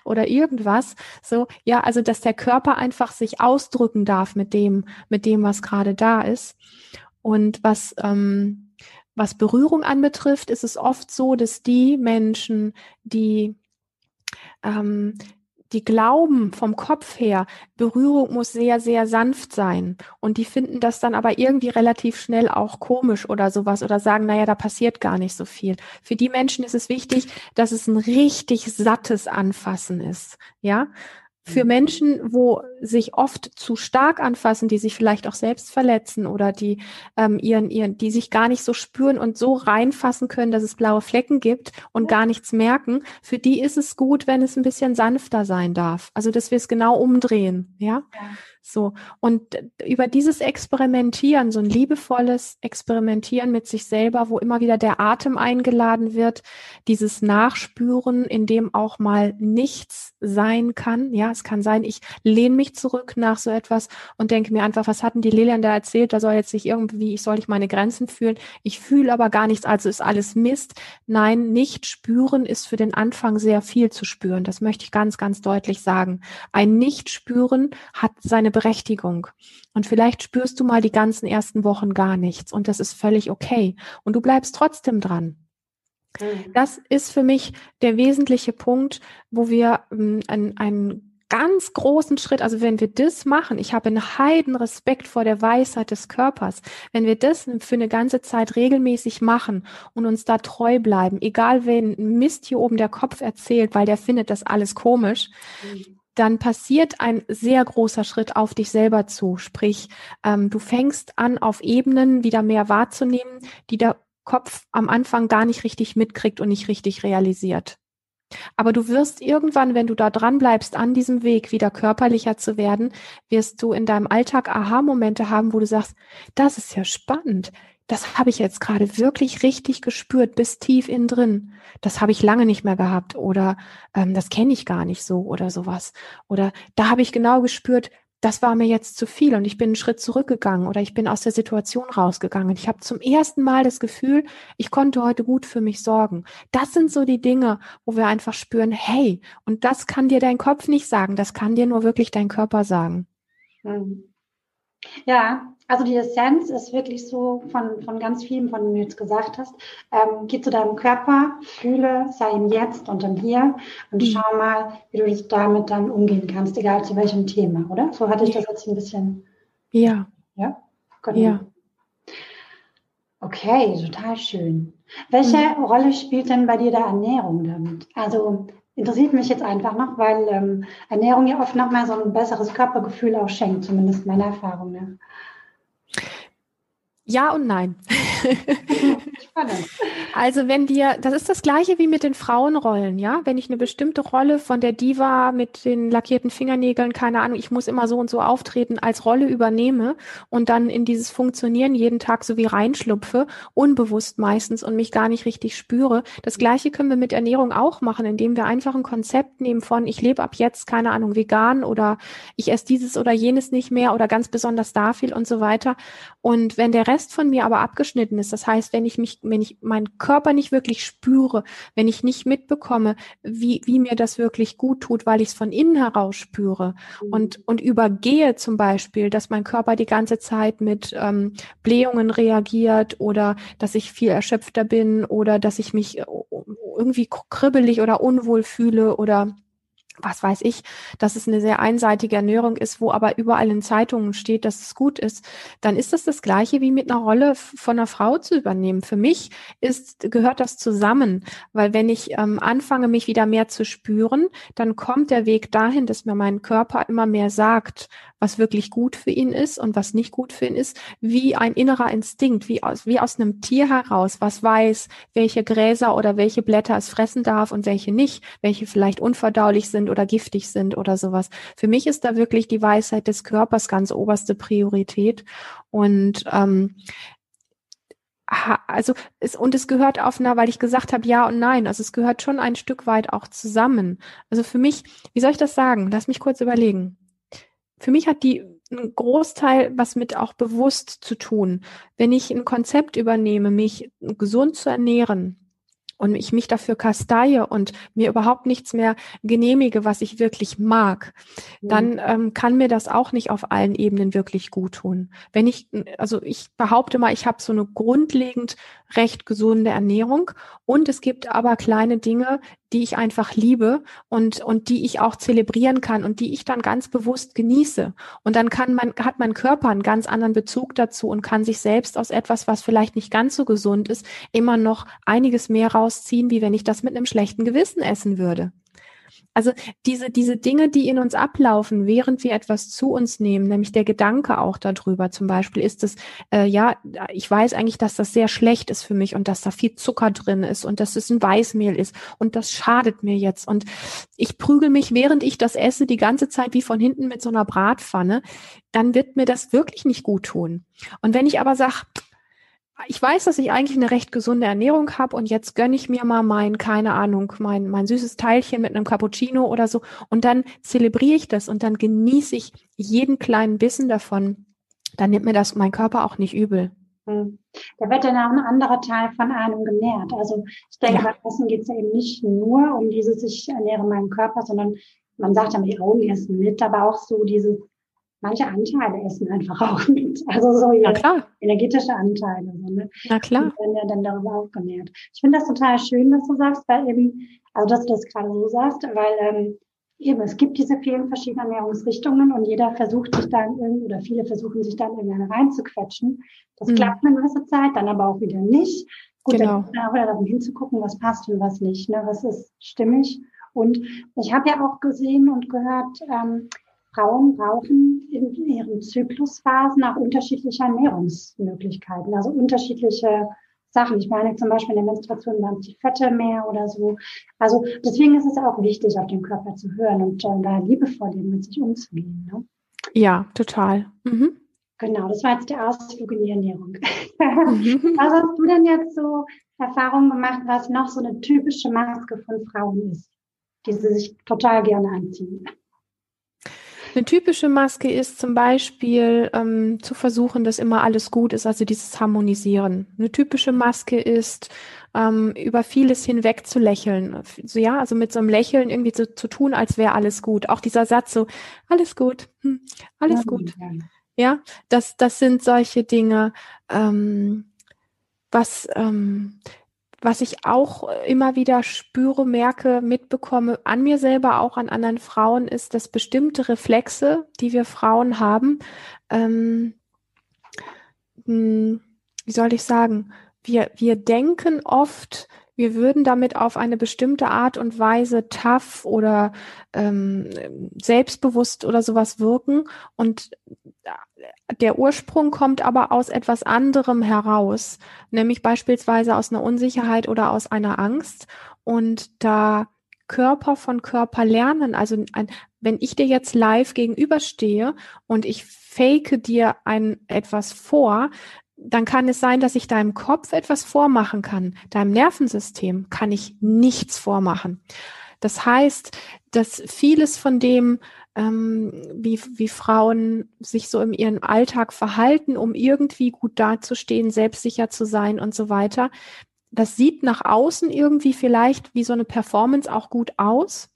oder irgendwas. So, ja, also, dass der Körper einfach sich ausdrücken darf mit dem, mit dem, was gerade da ist. Und was, ähm, was Berührung anbetrifft, ist es oft so, dass die Menschen, die ähm, die glauben vom Kopf her, Berührung muss sehr, sehr sanft sein. Und die finden das dann aber irgendwie relativ schnell auch komisch oder sowas oder sagen, naja, da passiert gar nicht so viel. Für die Menschen ist es wichtig, dass es ein richtig sattes Anfassen ist. Ja, für mhm. Menschen, wo sich oft zu stark anfassen, die sich vielleicht auch selbst verletzen oder die ähm, ihren, ihren, die sich gar nicht so spüren und so reinfassen können, dass es blaue Flecken gibt und gar nichts merken, für die ist es gut, wenn es ein bisschen sanfter sein darf. Also dass wir es genau umdrehen, ja. ja. So. Und über dieses Experimentieren, so ein liebevolles Experimentieren mit sich selber, wo immer wieder der Atem eingeladen wird, dieses Nachspüren, in dem auch mal nichts sein kann. Ja, es kann sein, ich lehne mich zurück nach so etwas und denke mir einfach, was hatten die Lilian da erzählt? Da soll jetzt sich irgendwie, ich soll nicht meine Grenzen fühlen. Ich fühle aber gar nichts, also ist alles Mist. Nein, nicht spüren ist für den Anfang sehr viel zu spüren. Das möchte ich ganz, ganz deutlich sagen. Ein Nicht-Spüren hat seine Berechtigung. Und vielleicht spürst du mal die ganzen ersten Wochen gar nichts und das ist völlig okay. Und du bleibst trotzdem dran. Mhm. Das ist für mich der wesentliche Punkt, wo wir ähm, einen, einen ganz großen Schritt, also wenn wir das machen, ich habe einen heiden Respekt vor der Weisheit des Körpers, wenn wir das für eine ganze Zeit regelmäßig machen und uns da treu bleiben, egal wen Mist hier oben der Kopf erzählt, weil der findet das alles komisch, mhm dann passiert ein sehr großer Schritt auf dich selber zu. Sprich, ähm, du fängst an, auf Ebenen wieder mehr wahrzunehmen, die der Kopf am Anfang gar nicht richtig mitkriegt und nicht richtig realisiert. Aber du wirst irgendwann, wenn du da dran bleibst, an diesem Weg wieder körperlicher zu werden, wirst du in deinem Alltag Aha-Momente haben, wo du sagst, das ist ja spannend das habe ich jetzt gerade wirklich richtig gespürt, bis tief innen drin. Das habe ich lange nicht mehr gehabt oder ähm, das kenne ich gar nicht so oder sowas. Oder da habe ich genau gespürt, das war mir jetzt zu viel und ich bin einen Schritt zurückgegangen oder ich bin aus der Situation rausgegangen. Ich habe zum ersten Mal das Gefühl, ich konnte heute gut für mich sorgen. Das sind so die Dinge, wo wir einfach spüren, hey, und das kann dir dein Kopf nicht sagen, das kann dir nur wirklich dein Körper sagen. Mhm. Ja, also die Essenz ist wirklich so von, von ganz vielen, von denen du jetzt gesagt hast. Ähm, geh zu deinem Körper, fühle, sei im Jetzt und im Hier und mhm. schau mal, wie du damit dann umgehen kannst, egal zu welchem Thema, oder? So hatte ich das jetzt ein bisschen. Ja. Ja? Genau. Ja. Okay, total schön. Welche mhm. Rolle spielt denn bei dir der Ernährung damit? Also interessiert mich jetzt einfach noch, weil ähm, Ernährung ja oft nochmal so ein besseres Körpergefühl auch schenkt, zumindest meiner Erfahrung nach. Ja und nein. also wenn wir, das ist das gleiche wie mit den Frauenrollen, ja. Wenn ich eine bestimmte Rolle von der Diva mit den lackierten Fingernägeln, keine Ahnung, ich muss immer so und so auftreten, als Rolle übernehme und dann in dieses Funktionieren jeden Tag so wie reinschlupfe, unbewusst meistens und mich gar nicht richtig spüre. Das gleiche können wir mit Ernährung auch machen, indem wir einfach ein Konzept nehmen von, ich lebe ab jetzt, keine Ahnung, vegan oder ich esse dieses oder jenes nicht mehr oder ganz besonders da viel und so weiter. Und wenn der Rest von mir aber abgeschnitten ist, das heißt, wenn ich mich, wenn ich meinen Körper nicht wirklich spüre, wenn ich nicht mitbekomme, wie, wie mir das wirklich gut tut, weil ich es von innen heraus spüre mhm. und, und übergehe zum Beispiel, dass mein Körper die ganze Zeit mit ähm, Blähungen reagiert oder dass ich viel erschöpfter bin oder dass ich mich äh, irgendwie kribbelig oder unwohl fühle oder was weiß ich, dass es eine sehr einseitige Ernährung ist, wo aber überall in Zeitungen steht, dass es gut ist, dann ist das das Gleiche wie mit einer Rolle von einer Frau zu übernehmen. Für mich ist, gehört das zusammen, weil wenn ich ähm, anfange, mich wieder mehr zu spüren, dann kommt der Weg dahin, dass mir mein Körper immer mehr sagt, was wirklich gut für ihn ist und was nicht gut für ihn ist, wie ein innerer Instinkt, wie aus, wie aus einem Tier heraus, was weiß, welche Gräser oder welche Blätter es fressen darf und welche nicht, welche vielleicht unverdaulich sind oder giftig sind oder sowas. Für mich ist da wirklich die Weisheit des Körpers ganz oberste Priorität und ähm, also es, und es gehört auf einer, weil ich gesagt habe ja und nein, also es gehört schon ein Stück weit auch zusammen. Also für mich, wie soll ich das sagen? Lass mich kurz überlegen für mich hat die ein Großteil was mit auch bewusst zu tun. Wenn ich ein Konzept übernehme, mich gesund zu ernähren, und ich mich dafür kasteie und mir überhaupt nichts mehr genehmige, was ich wirklich mag, mhm. dann ähm, kann mir das auch nicht auf allen Ebenen wirklich gut tun. Wenn ich, also ich behaupte mal, ich habe so eine grundlegend recht gesunde Ernährung und es gibt aber kleine Dinge, die ich einfach liebe und, und die ich auch zelebrieren kann und die ich dann ganz bewusst genieße. Und dann kann man, hat mein Körper einen ganz anderen Bezug dazu und kann sich selbst aus etwas, was vielleicht nicht ganz so gesund ist, immer noch einiges mehr rausziehen, wie wenn ich das mit einem schlechten Gewissen essen würde. Also diese, diese Dinge, die in uns ablaufen, während wir etwas zu uns nehmen, nämlich der Gedanke auch darüber, zum Beispiel ist es, äh, ja, ich weiß eigentlich, dass das sehr schlecht ist für mich und dass da viel Zucker drin ist und dass es ein Weißmehl ist und das schadet mir jetzt und ich prügel mich, während ich das esse, die ganze Zeit wie von hinten mit so einer Bratpfanne, dann wird mir das wirklich nicht gut tun. Und wenn ich aber sage, ich weiß, dass ich eigentlich eine recht gesunde Ernährung habe und jetzt gönne ich mir mal mein, keine Ahnung, mein, mein süßes Teilchen mit einem Cappuccino oder so und dann zelebriere ich das und dann genieße ich jeden kleinen Bissen davon. Dann nimmt mir das mein Körper auch nicht übel. Hm. Da wird dann auch ein anderer Teil von einem genährt. Also ich denke, ja. bei Essen geht es eben nicht nur um dieses, ich ernähre meinen Körper, sondern man sagt ja, die Augen essen mit, aber auch so dieses manche Anteile essen einfach auch mit. Also so ja, klar. energetische Anteile. So, ne? Na klar. Die werden ja dann darüber aufgenährt. Ich finde das total schön, was du sagst, weil eben, also dass du das gerade so sagst, weil ähm, eben es gibt diese vielen verschiedenen Ernährungsrichtungen und jeder versucht sich dann irgendwie, oder viele versuchen sich dann irgendeine reinzuquetschen. Das mhm. klappt eine gewisse Zeit, dann aber auch wieder nicht. Gut, genau. dann auch wieder darum hinzugucken, was passt und was nicht, ne? was ist stimmig. Und ich habe ja auch gesehen und gehört, ähm, Frauen brauchen in ihren Zyklusphasen auch unterschiedliche Ernährungsmöglichkeiten, also unterschiedliche Sachen. Ich meine zum Beispiel in der Menstruation waren die Fette mehr oder so. Also deswegen ist es auch wichtig, auf den Körper zu hören und äh, da liebevoll mit sich umzugehen. Ne? Ja, total. Mhm. Genau, das war jetzt der Ausflug in die Ernährung. Mhm. was hast du denn jetzt so Erfahrungen gemacht, was noch so eine typische Maske von Frauen ist, die sie sich total gerne anziehen? Eine typische Maske ist zum Beispiel ähm, zu versuchen, dass immer alles gut ist, also dieses Harmonisieren. Eine typische Maske ist, ähm, über vieles hinweg zu lächeln. So, ja, also mit so einem Lächeln irgendwie zu, zu tun, als wäre alles gut. Auch dieser Satz so, alles gut, hm, alles ja, gut. Ja. ja, das, das sind solche Dinge, ähm, was, ähm, was ich auch immer wieder spüre, merke, mitbekomme, an mir selber, auch an anderen Frauen, ist, dass bestimmte Reflexe, die wir Frauen haben, ähm, hm, wie soll ich sagen, wir, wir denken oft, wir würden damit auf eine bestimmte Art und Weise tough oder ähm, selbstbewusst oder sowas wirken. Und der Ursprung kommt aber aus etwas anderem heraus, nämlich beispielsweise aus einer Unsicherheit oder aus einer Angst. Und da Körper von Körper lernen, also ein, wenn ich dir jetzt live gegenüberstehe und ich fake dir ein etwas vor, dann kann es sein, dass ich deinem Kopf etwas vormachen kann. Deinem Nervensystem kann ich nichts vormachen. Das heißt, dass vieles von dem, ähm, wie, wie Frauen sich so in ihrem Alltag verhalten, um irgendwie gut dazustehen, selbstsicher zu sein und so weiter, das sieht nach außen irgendwie vielleicht wie so eine Performance auch gut aus.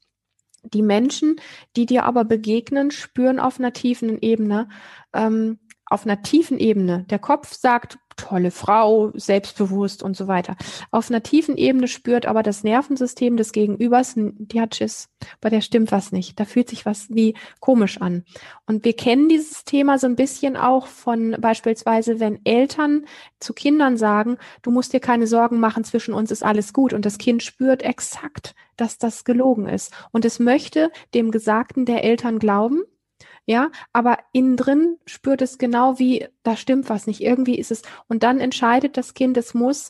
Die Menschen, die dir aber begegnen, spüren auf einer tiefen Ebene, ähm, auf einer tiefen Ebene. Der Kopf sagt, tolle Frau, selbstbewusst und so weiter. Auf einer tiefen Ebene spürt aber das Nervensystem des Gegenübers, die hat Schiss, bei der stimmt was nicht. Da fühlt sich was wie komisch an. Und wir kennen dieses Thema so ein bisschen auch von beispielsweise, wenn Eltern zu Kindern sagen, du musst dir keine Sorgen machen, zwischen uns ist alles gut. Und das Kind spürt exakt, dass das gelogen ist. Und es möchte dem Gesagten der Eltern glauben ja, aber innen drin spürt es genau wie, da stimmt was nicht, irgendwie ist es, und dann entscheidet das Kind, es muss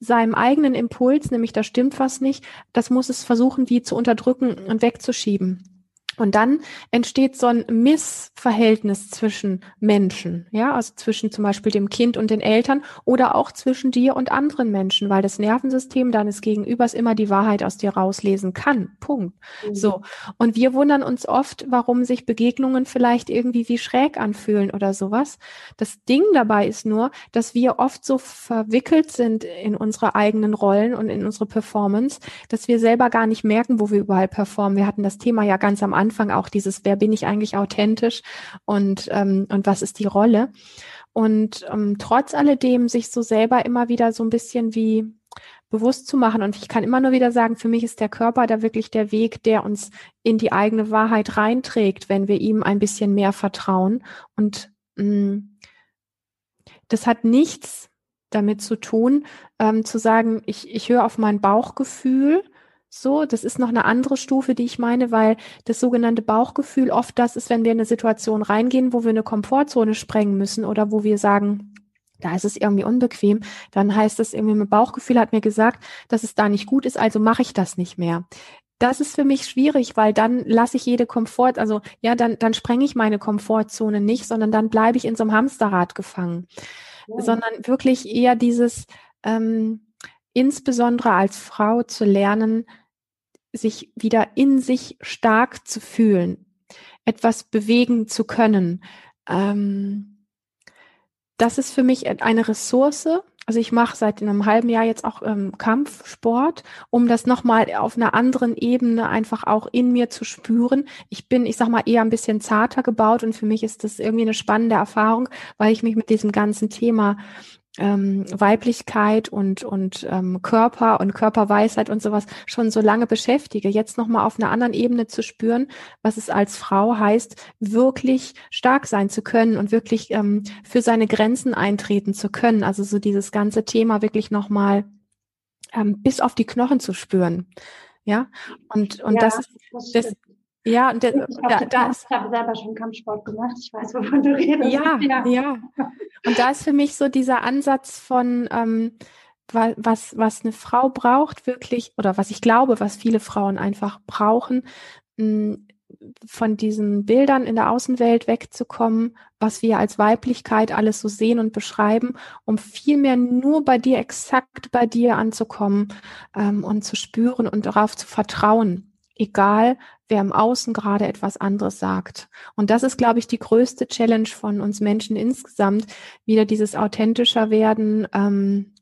seinem eigenen Impuls, nämlich da stimmt was nicht, das muss es versuchen, wie zu unterdrücken und wegzuschieben. Und dann entsteht so ein Missverhältnis zwischen Menschen, ja, also zwischen zum Beispiel dem Kind und den Eltern oder auch zwischen dir und anderen Menschen, weil das Nervensystem deines Gegenübers immer die Wahrheit aus dir rauslesen kann. Punkt. Mhm. So. Und wir wundern uns oft, warum sich Begegnungen vielleicht irgendwie wie schräg anfühlen oder sowas. Das Ding dabei ist nur, dass wir oft so verwickelt sind in unsere eigenen Rollen und in unsere Performance, dass wir selber gar nicht merken, wo wir überall performen. Wir hatten das Thema ja ganz am Anfang Anfang auch dieses, wer bin ich eigentlich authentisch und, ähm, und was ist die Rolle? Und ähm, trotz alledem sich so selber immer wieder so ein bisschen wie bewusst zu machen. Und ich kann immer nur wieder sagen, für mich ist der Körper da wirklich der Weg, der uns in die eigene Wahrheit reinträgt, wenn wir ihm ein bisschen mehr vertrauen. Und mh, mm, das hat nichts damit zu tun, ähm, zu sagen, ich, ich höre auf mein Bauchgefühl so, das ist noch eine andere Stufe, die ich meine, weil das sogenannte Bauchgefühl oft das ist, wenn wir in eine Situation reingehen, wo wir eine Komfortzone sprengen müssen oder wo wir sagen, da ist es irgendwie unbequem, dann heißt es irgendwie, mein Bauchgefühl hat mir gesagt, dass es da nicht gut ist, also mache ich das nicht mehr. Das ist für mich schwierig, weil dann lasse ich jede Komfort, also ja, dann, dann sprenge ich meine Komfortzone nicht, sondern dann bleibe ich in so einem Hamsterrad gefangen. Ja. Sondern wirklich eher dieses, ähm, insbesondere als Frau zu lernen, sich wieder in sich stark zu fühlen, etwas bewegen zu können. Ähm, das ist für mich eine Ressource. Also ich mache seit einem halben Jahr jetzt auch ähm, Kampfsport, um das nochmal auf einer anderen Ebene einfach auch in mir zu spüren. Ich bin, ich sag mal, eher ein bisschen zarter gebaut und für mich ist das irgendwie eine spannende Erfahrung, weil ich mich mit diesem ganzen Thema ähm, Weiblichkeit und, und ähm, Körper und Körperweisheit und sowas schon so lange beschäftige, jetzt nochmal auf einer anderen Ebene zu spüren, was es als Frau heißt, wirklich stark sein zu können und wirklich ähm, für seine Grenzen eintreten zu können. Also so dieses ganze Thema wirklich nochmal ähm, bis auf die Knochen zu spüren. Ja, und, und ja, das ist, das, ja, und der, ich da, da ist, ich habe selber schon Kampfsport gemacht. Ich weiß, wovon du redest. Ja, ja, ja. Und da ist für mich so dieser Ansatz von ähm, was was eine Frau braucht wirklich oder was ich glaube, was viele Frauen einfach brauchen, mh, von diesen Bildern in der Außenwelt wegzukommen, was wir als Weiblichkeit alles so sehen und beschreiben, um vielmehr nur bei dir, exakt bei dir anzukommen ähm, und zu spüren und darauf zu vertrauen egal wer im Außen gerade etwas anderes sagt. Und das ist, glaube ich, die größte Challenge von uns Menschen insgesamt, wieder dieses authentischer werden, ähm,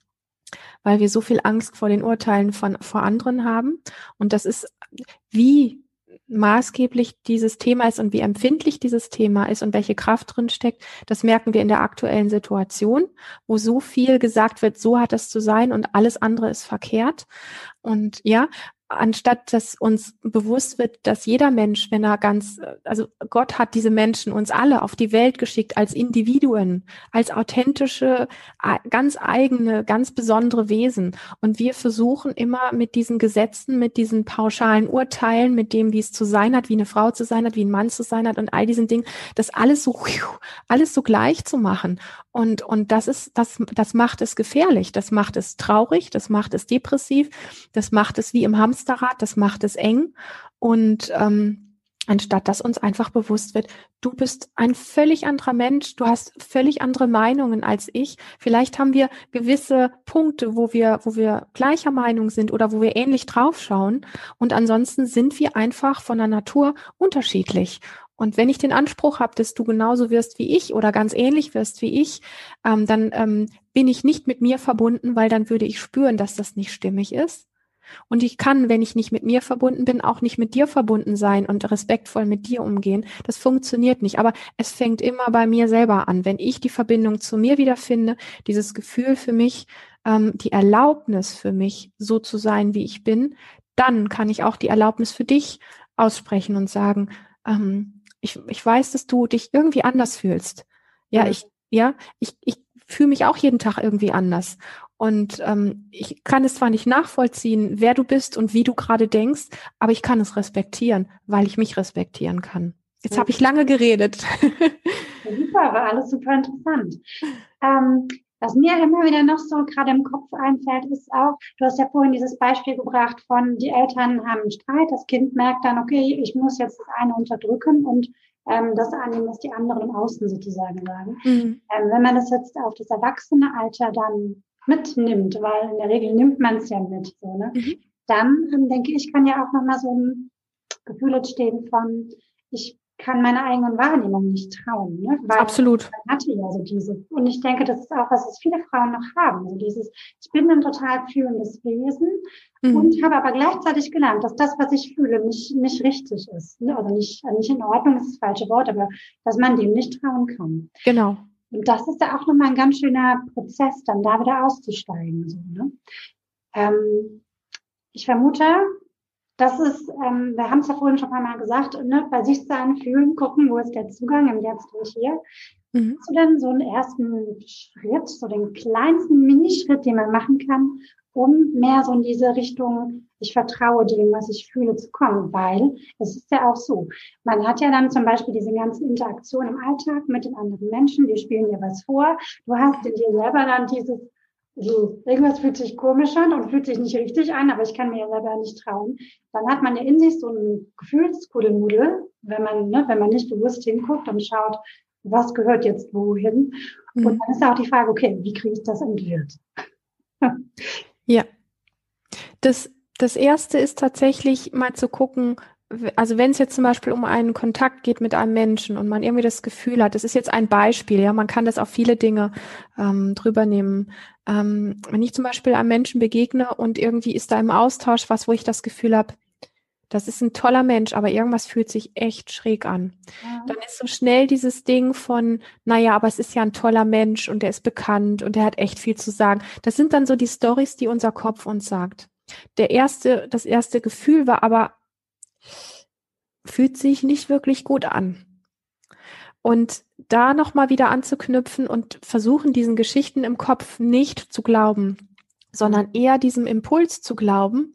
weil wir so viel Angst vor den Urteilen von vor anderen haben. Und das ist, wie maßgeblich dieses Thema ist und wie empfindlich dieses Thema ist und welche Kraft drin steckt, das merken wir in der aktuellen Situation, wo so viel gesagt wird, so hat es zu sein und alles andere ist verkehrt. Und ja, anstatt dass uns bewusst wird, dass jeder Mensch, wenn er ganz, also Gott hat diese Menschen uns alle auf die Welt geschickt als Individuen, als authentische, ganz eigene, ganz besondere Wesen. Und wir versuchen immer mit diesen Gesetzen, mit diesen pauschalen Urteilen, mit dem, wie es zu sein hat, wie eine Frau zu sein hat, wie ein Mann zu sein hat und all diesen Dingen, das alles so, alles so gleich zu machen. Und, und das ist, das, das macht es gefährlich. Das macht es traurig. Das macht es depressiv. Das macht es wie im Hamsterrad. Das macht es eng. Und, ähm, anstatt dass uns einfach bewusst wird, du bist ein völlig anderer Mensch, du hast völlig andere Meinungen als ich. Vielleicht haben wir gewisse Punkte, wo wir, wo wir gleicher Meinung sind oder wo wir ähnlich draufschauen. Und ansonsten sind wir einfach von der Natur unterschiedlich. Und wenn ich den Anspruch habe, dass du genauso wirst wie ich oder ganz ähnlich wirst wie ich, ähm, dann ähm, bin ich nicht mit mir verbunden, weil dann würde ich spüren, dass das nicht stimmig ist. Und ich kann, wenn ich nicht mit mir verbunden bin, auch nicht mit dir verbunden sein und respektvoll mit dir umgehen. Das funktioniert nicht. Aber es fängt immer bei mir selber an. Wenn ich die Verbindung zu mir wiederfinde, dieses Gefühl für mich, ähm, die Erlaubnis für mich, so zu sein, wie ich bin, dann kann ich auch die Erlaubnis für dich aussprechen und sagen, ähm, ich, ich weiß, dass du dich irgendwie anders fühlst. Ja, ich, ja, ich, ich fühle mich auch jeden Tag irgendwie anders. Und ähm, ich kann es zwar nicht nachvollziehen, wer du bist und wie du gerade denkst, aber ich kann es respektieren, weil ich mich respektieren kann. Jetzt habe ich lange geredet. super, war alles super interessant. Ähm, was mir immer wieder noch so gerade im Kopf einfällt, ist auch, du hast ja vorhin dieses Beispiel gebracht von, die Eltern haben einen Streit, das Kind merkt dann, okay, ich muss jetzt das eine unterdrücken und ähm, das annehmen, was die anderen im Außen sozusagen sagen. Mhm. Ähm, wenn man das jetzt auf das Erwachsene-Alter dann mitnimmt, weil in der Regel nimmt man es ja mit, so, ne? Mhm. dann ähm, denke ich, kann ja auch nochmal so ein Gefühl entstehen von, ich kann meiner eigenen Wahrnehmung nicht trauen. Ne? Weil Absolut. Man hatte ja so diese. Und ich denke, das ist auch, was es viele Frauen noch haben. So dieses, ich bin ein total fühlendes Wesen mhm. und habe aber gleichzeitig gelernt, dass das, was ich fühle, nicht, nicht richtig ist. Ne? Also nicht, nicht in Ordnung ist das falsche Wort, aber dass man dem nicht trauen kann. Genau. Und das ist ja auch nochmal ein ganz schöner Prozess, dann da wieder auszusteigen. So, ne? ähm, ich vermute, das ist, ähm, wir haben es ja vorhin schon ein paar Mal gesagt, ne, bei sich sein, fühlen, gucken, wo ist der Zugang im Jetzt und hier. Mhm. Hast du denn so einen ersten Schritt, so den kleinsten Minischritt, den man machen kann, um mehr so in diese Richtung, ich vertraue dem, was ich fühle, zu kommen? Weil es ist ja auch so, man hat ja dann zum Beispiel diese ganzen Interaktionen im Alltag mit den anderen Menschen, die spielen dir was vor. Du hast in dir selber dann dieses so, irgendwas fühlt sich komisch an und fühlt sich nicht richtig an, aber ich kann mir ja selber nicht trauen. Dann hat man ja in sich so ein Gefühlskuddelmuddel, wenn man, ne, wenn man nicht bewusst hinguckt und schaut, was gehört jetzt wohin. Mhm. Und dann ist auch die Frage, okay, wie kriege ich das entwirrt? Ja. Das, das erste ist tatsächlich mal zu gucken, also wenn es jetzt zum Beispiel um einen Kontakt geht mit einem Menschen und man irgendwie das Gefühl hat, das ist jetzt ein Beispiel, ja, man kann das auf viele Dinge ähm, drüber nehmen. Ähm, wenn ich zum Beispiel einem Menschen begegne und irgendwie ist da im Austausch was, wo ich das Gefühl habe, das ist ein toller Mensch, aber irgendwas fühlt sich echt schräg an. Ja. Dann ist so schnell dieses Ding von, naja, aber es ist ja ein toller Mensch und der ist bekannt und der hat echt viel zu sagen. Das sind dann so die Stories, die unser Kopf uns sagt. Der erste, das erste Gefühl war aber, fühlt sich nicht wirklich gut an. Und da nochmal wieder anzuknüpfen und versuchen, diesen Geschichten im Kopf nicht zu glauben, sondern eher diesem Impuls zu glauben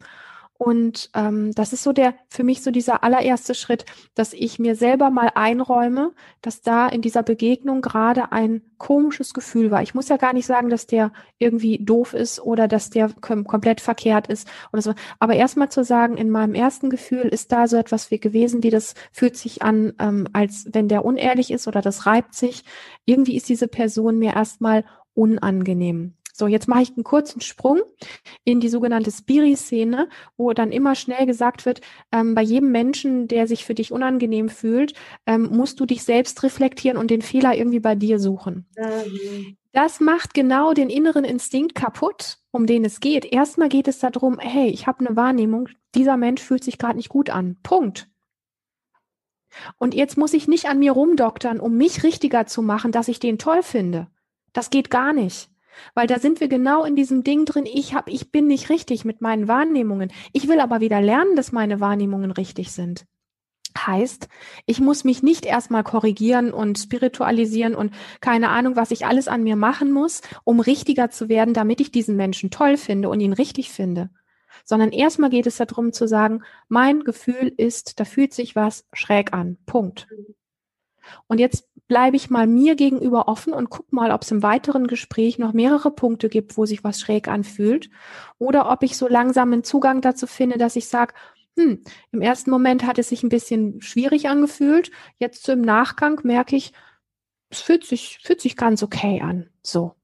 und ähm, das ist so der für mich so dieser allererste Schritt, dass ich mir selber mal einräume, dass da in dieser Begegnung gerade ein komisches Gefühl war. Ich muss ja gar nicht sagen, dass der irgendwie doof ist oder dass der kom komplett verkehrt ist oder so. Aber erstmal zu sagen, in meinem ersten Gefühl ist da so etwas wie gewesen, wie das fühlt sich an, ähm, als wenn der unehrlich ist oder das reibt sich. Irgendwie ist diese Person mir erstmal unangenehm. So, jetzt mache ich einen kurzen Sprung in die sogenannte Spiri-Szene, wo dann immer schnell gesagt wird, ähm, bei jedem Menschen, der sich für dich unangenehm fühlt, ähm, musst du dich selbst reflektieren und den Fehler irgendwie bei dir suchen. Mhm. Das macht genau den inneren Instinkt kaputt, um den es geht. Erstmal geht es darum, hey, ich habe eine Wahrnehmung, dieser Mensch fühlt sich gerade nicht gut an. Punkt. Und jetzt muss ich nicht an mir rumdoktern, um mich richtiger zu machen, dass ich den toll finde. Das geht gar nicht. Weil da sind wir genau in diesem Ding drin, ich hab, ich bin nicht richtig mit meinen Wahrnehmungen. Ich will aber wieder lernen, dass meine Wahrnehmungen richtig sind. Heißt, ich muss mich nicht erstmal korrigieren und spiritualisieren und keine Ahnung, was ich alles an mir machen muss, um richtiger zu werden, damit ich diesen Menschen toll finde und ihn richtig finde. Sondern erstmal geht es darum zu sagen, mein Gefühl ist, da fühlt sich was schräg an. Punkt. Und jetzt bleibe ich mal mir gegenüber offen und guck mal, ob es im weiteren Gespräch noch mehrere Punkte gibt, wo sich was schräg anfühlt. Oder ob ich so langsam einen Zugang dazu finde, dass ich sage, hm, im ersten Moment hat es sich ein bisschen schwierig angefühlt. Jetzt so im Nachgang merke ich, es fühlt sich, fühlt sich ganz okay an. So.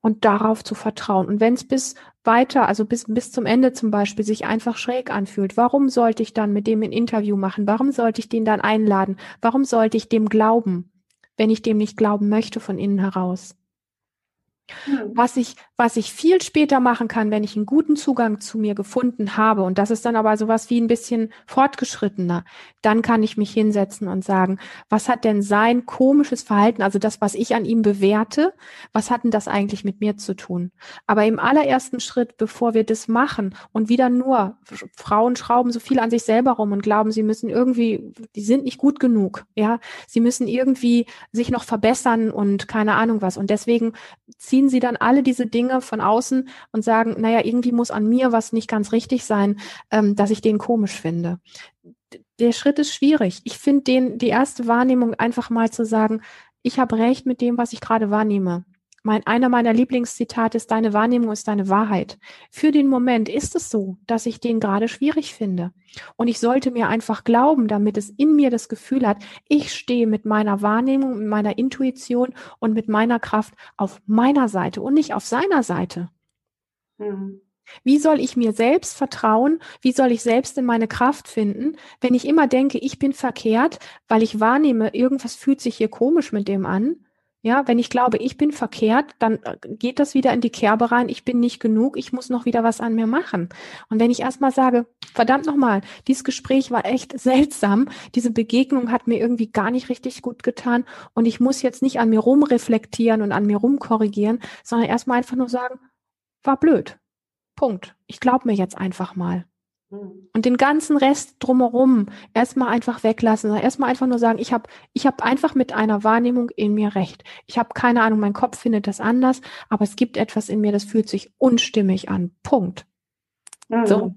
Und darauf zu vertrauen. Und wenn es bis weiter, also bis, bis zum Ende zum Beispiel, sich einfach schräg anfühlt, warum sollte ich dann mit dem ein Interview machen? Warum sollte ich den dann einladen? Warum sollte ich dem glauben, wenn ich dem nicht glauben möchte von innen heraus? Hm. Was ich, was ich viel später machen kann, wenn ich einen guten Zugang zu mir gefunden habe, und das ist dann aber sowas wie ein bisschen fortgeschrittener, dann kann ich mich hinsetzen und sagen, was hat denn sein komisches Verhalten, also das, was ich an ihm bewerte, was hat denn das eigentlich mit mir zu tun? Aber im allerersten Schritt, bevor wir das machen und wieder nur, Frauen schrauben so viel an sich selber rum und glauben, sie müssen irgendwie, die sind nicht gut genug, ja, sie müssen irgendwie sich noch verbessern und keine Ahnung was. Und deswegen ziehen ziehen sie dann alle diese Dinge von außen und sagen, naja, irgendwie muss an mir was nicht ganz richtig sein, ähm, dass ich den komisch finde. Der Schritt ist schwierig. Ich finde den, die erste Wahrnehmung einfach mal zu sagen, ich habe recht mit dem, was ich gerade wahrnehme. Mein, einer meiner Lieblingszitate ist, deine Wahrnehmung ist deine Wahrheit. Für den Moment ist es so, dass ich den gerade schwierig finde. Und ich sollte mir einfach glauben, damit es in mir das Gefühl hat, ich stehe mit meiner Wahrnehmung, mit meiner Intuition und mit meiner Kraft auf meiner Seite und nicht auf seiner Seite. Mhm. Wie soll ich mir selbst vertrauen? Wie soll ich selbst in meine Kraft finden, wenn ich immer denke, ich bin verkehrt, weil ich wahrnehme, irgendwas fühlt sich hier komisch mit dem an? Ja, wenn ich glaube, ich bin verkehrt, dann äh, geht das wieder in die Kerbe rein, ich bin nicht genug, ich muss noch wieder was an mir machen. Und wenn ich erstmal sage, verdammt nochmal, dieses Gespräch war echt seltsam, diese Begegnung hat mir irgendwie gar nicht richtig gut getan und ich muss jetzt nicht an mir rumreflektieren und an mir rumkorrigieren, sondern erstmal einfach nur sagen, war blöd. Punkt. Ich glaube mir jetzt einfach mal. Hm. Und den ganzen Rest drumherum erstmal einfach weglassen. Erstmal einfach nur sagen, ich habe ich hab einfach mit einer Wahrnehmung in mir recht. Ich habe keine Ahnung, mein Kopf findet das anders, aber es gibt etwas in mir, das fühlt sich unstimmig an. Punkt. Mhm. So.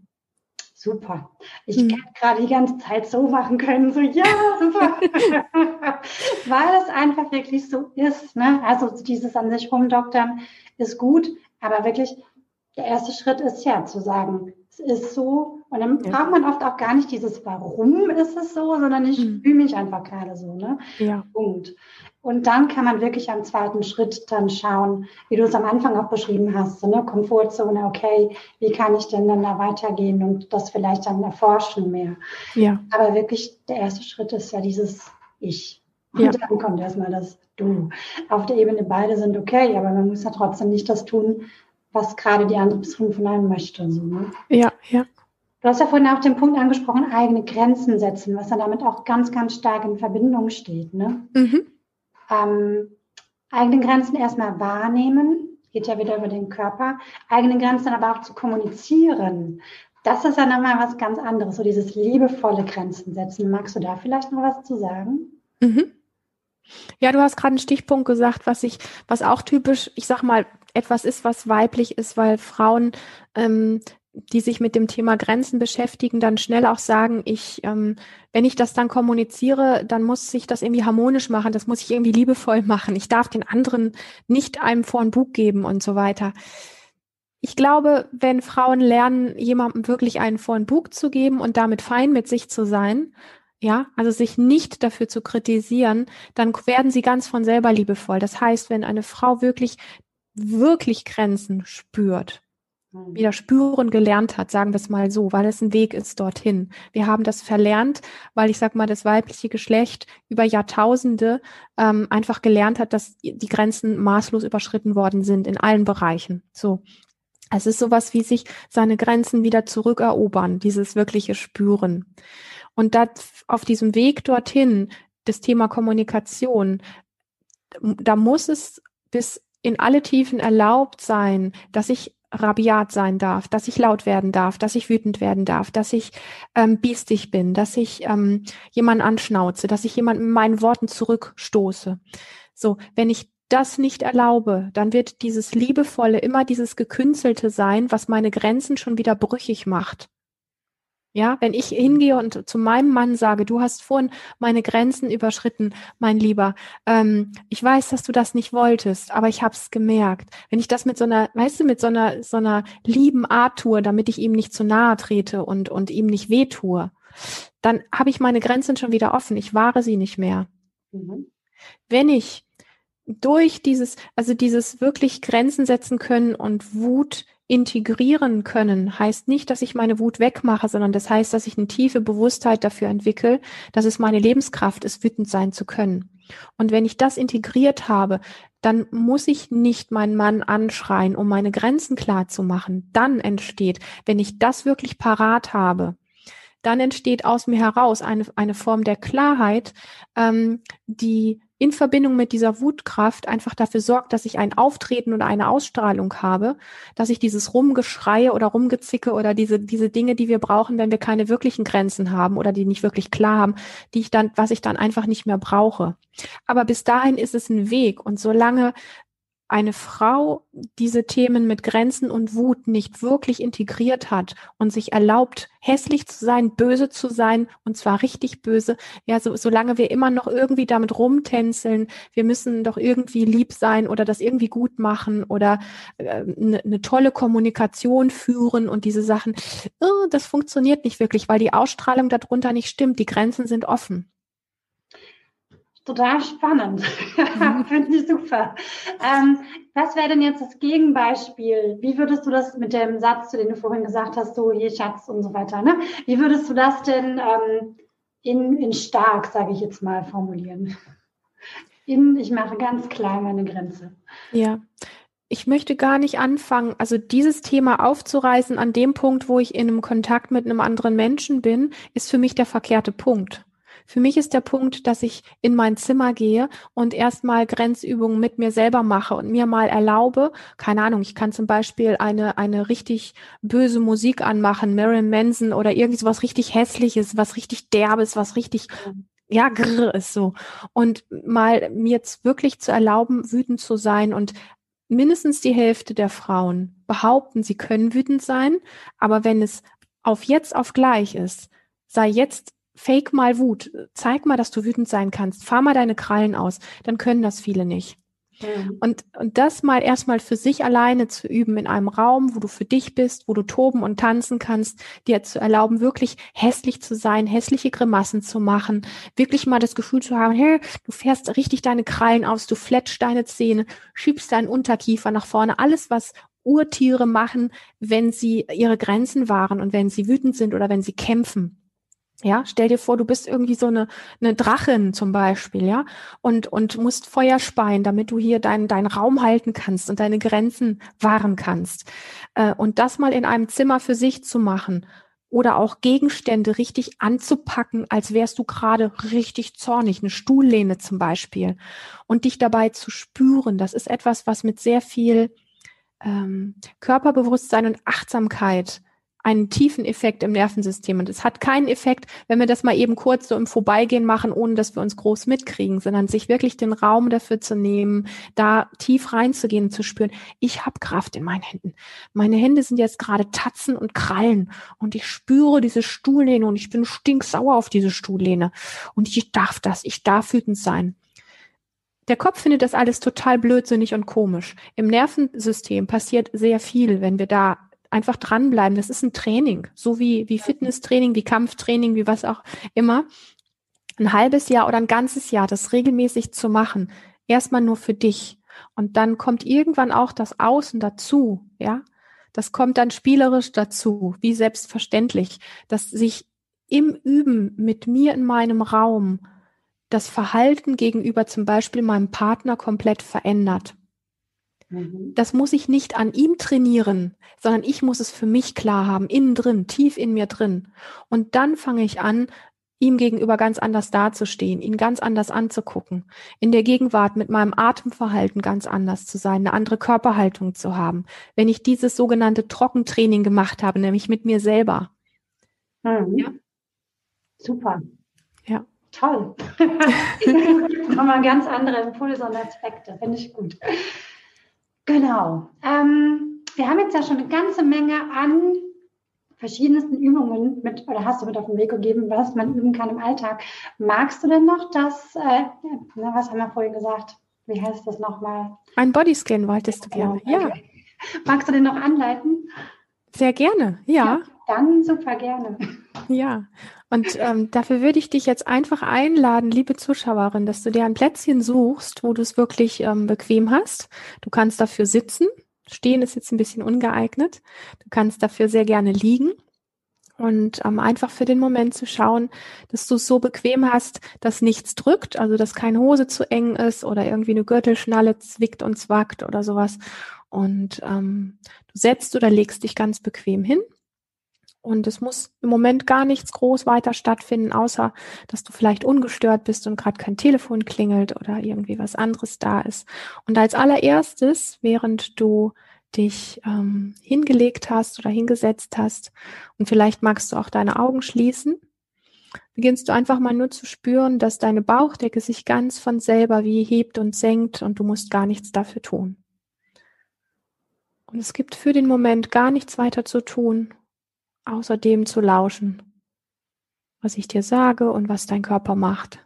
Super. Ich mhm. hätte gerade die ganze Zeit so machen können, so ja, super. Weil es einfach wirklich so ist. Ne? Also dieses an sich rumdoktern ist gut, aber wirklich der erste Schritt ist ja zu sagen, es ist so. Und dann ja. braucht man oft auch gar nicht dieses Warum ist es so, sondern ich mhm. fühle mich einfach gerade so. Ne? Ja. Punkt. Und dann kann man wirklich am zweiten Schritt dann schauen, wie du es am Anfang auch beschrieben hast, so, ne? Komfortzone, okay, wie kann ich denn dann da weitergehen und das vielleicht dann erforschen mehr. Ja. Aber wirklich, der erste Schritt ist ja dieses Ich. Und ja. dann kommt erstmal das Du. Auf der Ebene beide sind okay, aber man muss ja trotzdem nicht das tun, was gerade die andere Person von einem möchte. So, ne? Ja, ja. Du hast ja vorhin auch den Punkt angesprochen, eigene Grenzen setzen, was dann damit auch ganz, ganz stark in Verbindung steht. Ne? Mhm. Ähm, eigene Grenzen erstmal wahrnehmen, geht ja wieder über den Körper, eigene Grenzen aber auch zu kommunizieren. Das ist ja nochmal was ganz anderes, so dieses liebevolle Grenzen setzen. Magst du da vielleicht noch was zu sagen? Mhm. Ja, du hast gerade einen Stichpunkt gesagt, was ich, was auch typisch, ich sag mal, etwas ist, was weiblich ist, weil Frauen, ähm, die sich mit dem Thema Grenzen beschäftigen, dann schnell auch sagen, ich, ähm, wenn ich das dann kommuniziere, dann muss sich das irgendwie harmonisch machen, das muss ich irgendwie liebevoll machen. Ich darf den anderen nicht einem vor ein Bug geben und so weiter. Ich glaube, wenn Frauen lernen, jemandem wirklich einen vor Bug zu geben und damit fein mit sich zu sein, ja, also sich nicht dafür zu kritisieren, dann werden sie ganz von selber liebevoll. Das heißt, wenn eine Frau wirklich wirklich Grenzen spürt, hm. wieder spüren gelernt hat, sagen wir es mal so, weil es ein Weg ist dorthin. Wir haben das verlernt, weil ich sag mal, das weibliche Geschlecht über Jahrtausende ähm, einfach gelernt hat, dass die Grenzen maßlos überschritten worden sind in allen Bereichen. So. Es ist sowas wie sich seine Grenzen wieder zurückerobern, dieses wirkliche Spüren. Und das auf diesem Weg dorthin, das Thema Kommunikation, da muss es bis in alle Tiefen erlaubt sein, dass ich rabiat sein darf, dass ich laut werden darf, dass ich wütend werden darf, dass ich ähm, biestig bin, dass ich ähm, jemanden anschnauze, dass ich jemanden mit meinen Worten zurückstoße. So, wenn ich das nicht erlaube, dann wird dieses Liebevolle immer dieses Gekünstelte sein, was meine Grenzen schon wieder brüchig macht. Ja, wenn ich hingehe und zu meinem Mann sage, du hast vorhin meine Grenzen überschritten, mein Lieber, ähm, ich weiß, dass du das nicht wolltest, aber ich habe es gemerkt. Wenn ich das mit so einer, weißt du, mit so einer so einer lieben Art tue, damit ich ihm nicht zu nahe trete und und ihm nicht wehtue, dann habe ich meine Grenzen schon wieder offen. Ich wahre sie nicht mehr. Mhm. Wenn ich durch dieses, also dieses wirklich Grenzen setzen können und Wut integrieren können, heißt nicht, dass ich meine Wut wegmache, sondern das heißt, dass ich eine tiefe Bewusstheit dafür entwickle, dass es meine Lebenskraft ist, wütend sein zu können. Und wenn ich das integriert habe, dann muss ich nicht meinen Mann anschreien, um meine Grenzen klar zu machen. Dann entsteht, wenn ich das wirklich parat habe, dann entsteht aus mir heraus eine, eine Form der Klarheit, ähm, die in Verbindung mit dieser Wutkraft einfach dafür sorgt, dass ich ein Auftreten oder eine Ausstrahlung habe, dass ich dieses Rumgeschreie oder Rumgezicke oder diese, diese Dinge, die wir brauchen, wenn wir keine wirklichen Grenzen haben oder die nicht wirklich klar haben, die ich dann, was ich dann einfach nicht mehr brauche. Aber bis dahin ist es ein Weg und solange eine Frau diese Themen mit Grenzen und Wut nicht wirklich integriert hat und sich erlaubt, hässlich zu sein, böse zu sein, und zwar richtig böse, ja, so, solange wir immer noch irgendwie damit rumtänzeln, wir müssen doch irgendwie lieb sein oder das irgendwie gut machen oder äh, ne eine tolle Kommunikation führen und diese Sachen, oh, das funktioniert nicht wirklich, weil die Ausstrahlung darunter nicht stimmt, die Grenzen sind offen. Total spannend. Finde ich super. Ähm, was wäre denn jetzt das Gegenbeispiel? Wie würdest du das mit dem Satz, den du vorhin gesagt hast, so hier Schatz und so weiter, ne? Wie würdest du das denn ähm, in, in stark, sage ich jetzt mal, formulieren? In, ich mache ganz klar meine Grenze. Ja. Ich möchte gar nicht anfangen, also dieses Thema aufzureißen an dem Punkt, wo ich in einem Kontakt mit einem anderen Menschen bin, ist für mich der verkehrte Punkt. Für mich ist der Punkt, dass ich in mein Zimmer gehe und erstmal Grenzübungen mit mir selber mache und mir mal erlaube, keine Ahnung, ich kann zum Beispiel eine, eine richtig böse Musik anmachen, Marilyn Manson oder irgendwie sowas richtig hässliches, was richtig derbes, was richtig ja, grrr ist so. Und mal mir jetzt wirklich zu erlauben, wütend zu sein und mindestens die Hälfte der Frauen behaupten, sie können wütend sein, aber wenn es auf jetzt auf gleich ist, sei jetzt fake mal Wut. Zeig mal, dass du wütend sein kannst. Fahr mal deine Krallen aus. Dann können das viele nicht. Mhm. Und, und das mal erstmal für sich alleine zu üben in einem Raum, wo du für dich bist, wo du toben und tanzen kannst, dir zu erlauben, wirklich hässlich zu sein, hässliche Grimassen zu machen, wirklich mal das Gefühl zu haben, hey, du fährst richtig deine Krallen aus, du fletschst deine Zähne, schiebst deinen Unterkiefer nach vorne, alles, was Urtiere machen, wenn sie ihre Grenzen wahren und wenn sie wütend sind oder wenn sie kämpfen. Ja, stell dir vor, du bist irgendwie so eine, eine Drachin zum Beispiel, ja, und, und musst Feuer speien, damit du hier deinen deinen Raum halten kannst und deine Grenzen wahren kannst. Äh, und das mal in einem Zimmer für sich zu machen oder auch Gegenstände richtig anzupacken, als wärst du gerade richtig zornig, eine Stuhllehne zum Beispiel, und dich dabei zu spüren, das ist etwas, was mit sehr viel ähm, Körperbewusstsein und Achtsamkeit einen tiefen Effekt im Nervensystem. Und es hat keinen Effekt, wenn wir das mal eben kurz so im Vorbeigehen machen, ohne dass wir uns groß mitkriegen, sondern sich wirklich den Raum dafür zu nehmen, da tief reinzugehen und zu spüren, ich habe Kraft in meinen Händen. Meine Hände sind jetzt gerade Tatzen und Krallen und ich spüre diese Stuhllehne und ich bin stinksauer auf diese Stuhllehne. Und ich darf das, ich darf wütend sein. Der Kopf findet das alles total blödsinnig und komisch. Im Nervensystem passiert sehr viel, wenn wir da einfach dranbleiben. Das ist ein Training, so wie, wie Fitnesstraining, wie Kampftraining, wie was auch immer. Ein halbes Jahr oder ein ganzes Jahr, das regelmäßig zu machen. Erstmal nur für dich. Und dann kommt irgendwann auch das Außen dazu, ja. Das kommt dann spielerisch dazu, wie selbstverständlich, dass sich im Üben mit mir in meinem Raum das Verhalten gegenüber zum Beispiel meinem Partner komplett verändert. Mhm. Das muss ich nicht an ihm trainieren, sondern ich muss es für mich klar haben, innen drin, tief in mir drin. Und dann fange ich an, ihm gegenüber ganz anders dazustehen, ihn ganz anders anzugucken, in der Gegenwart mit meinem Atemverhalten ganz anders zu sein, eine andere Körperhaltung zu haben. Wenn ich dieses sogenannte Trockentraining gemacht habe, nämlich mit mir selber. Mhm. Ja. Super. Ja. Toll. Nochmal ganz andere Impulse und Aspekte. Finde ich gut. Genau. Ähm, wir haben jetzt ja schon eine ganze Menge an verschiedensten Übungen mit oder hast du mit auf den Weg gegeben, was man üben kann im Alltag. Magst du denn noch das, äh, was haben wir vorhin gesagt? Wie heißt das nochmal? Ein Bodyscan wolltest du gerne, genau. ja. Magst du den noch anleiten? Sehr gerne, ja. ja dann super gerne. Ja, und ähm, dafür würde ich dich jetzt einfach einladen, liebe Zuschauerin, dass du dir ein Plätzchen suchst, wo du es wirklich ähm, bequem hast. Du kannst dafür sitzen. Stehen ist jetzt ein bisschen ungeeignet. Du kannst dafür sehr gerne liegen und ähm, einfach für den Moment zu schauen, dass du es so bequem hast, dass nichts drückt, also dass keine Hose zu eng ist oder irgendwie eine Gürtelschnalle zwickt und zwackt oder sowas. Und ähm, du setzt oder legst dich ganz bequem hin und es muss im Moment gar nichts groß weiter stattfinden, außer dass du vielleicht ungestört bist und gerade kein Telefon klingelt oder irgendwie was anderes da ist. Und als allererstes, während du dich ähm, hingelegt hast oder hingesetzt hast und vielleicht magst du auch deine Augen schließen, beginnst du einfach mal nur zu spüren, dass deine Bauchdecke sich ganz von selber wie hebt und senkt und du musst gar nichts dafür tun. Und es gibt für den Moment gar nichts weiter zu tun, außer dem zu lauschen, was ich dir sage und was dein Körper macht.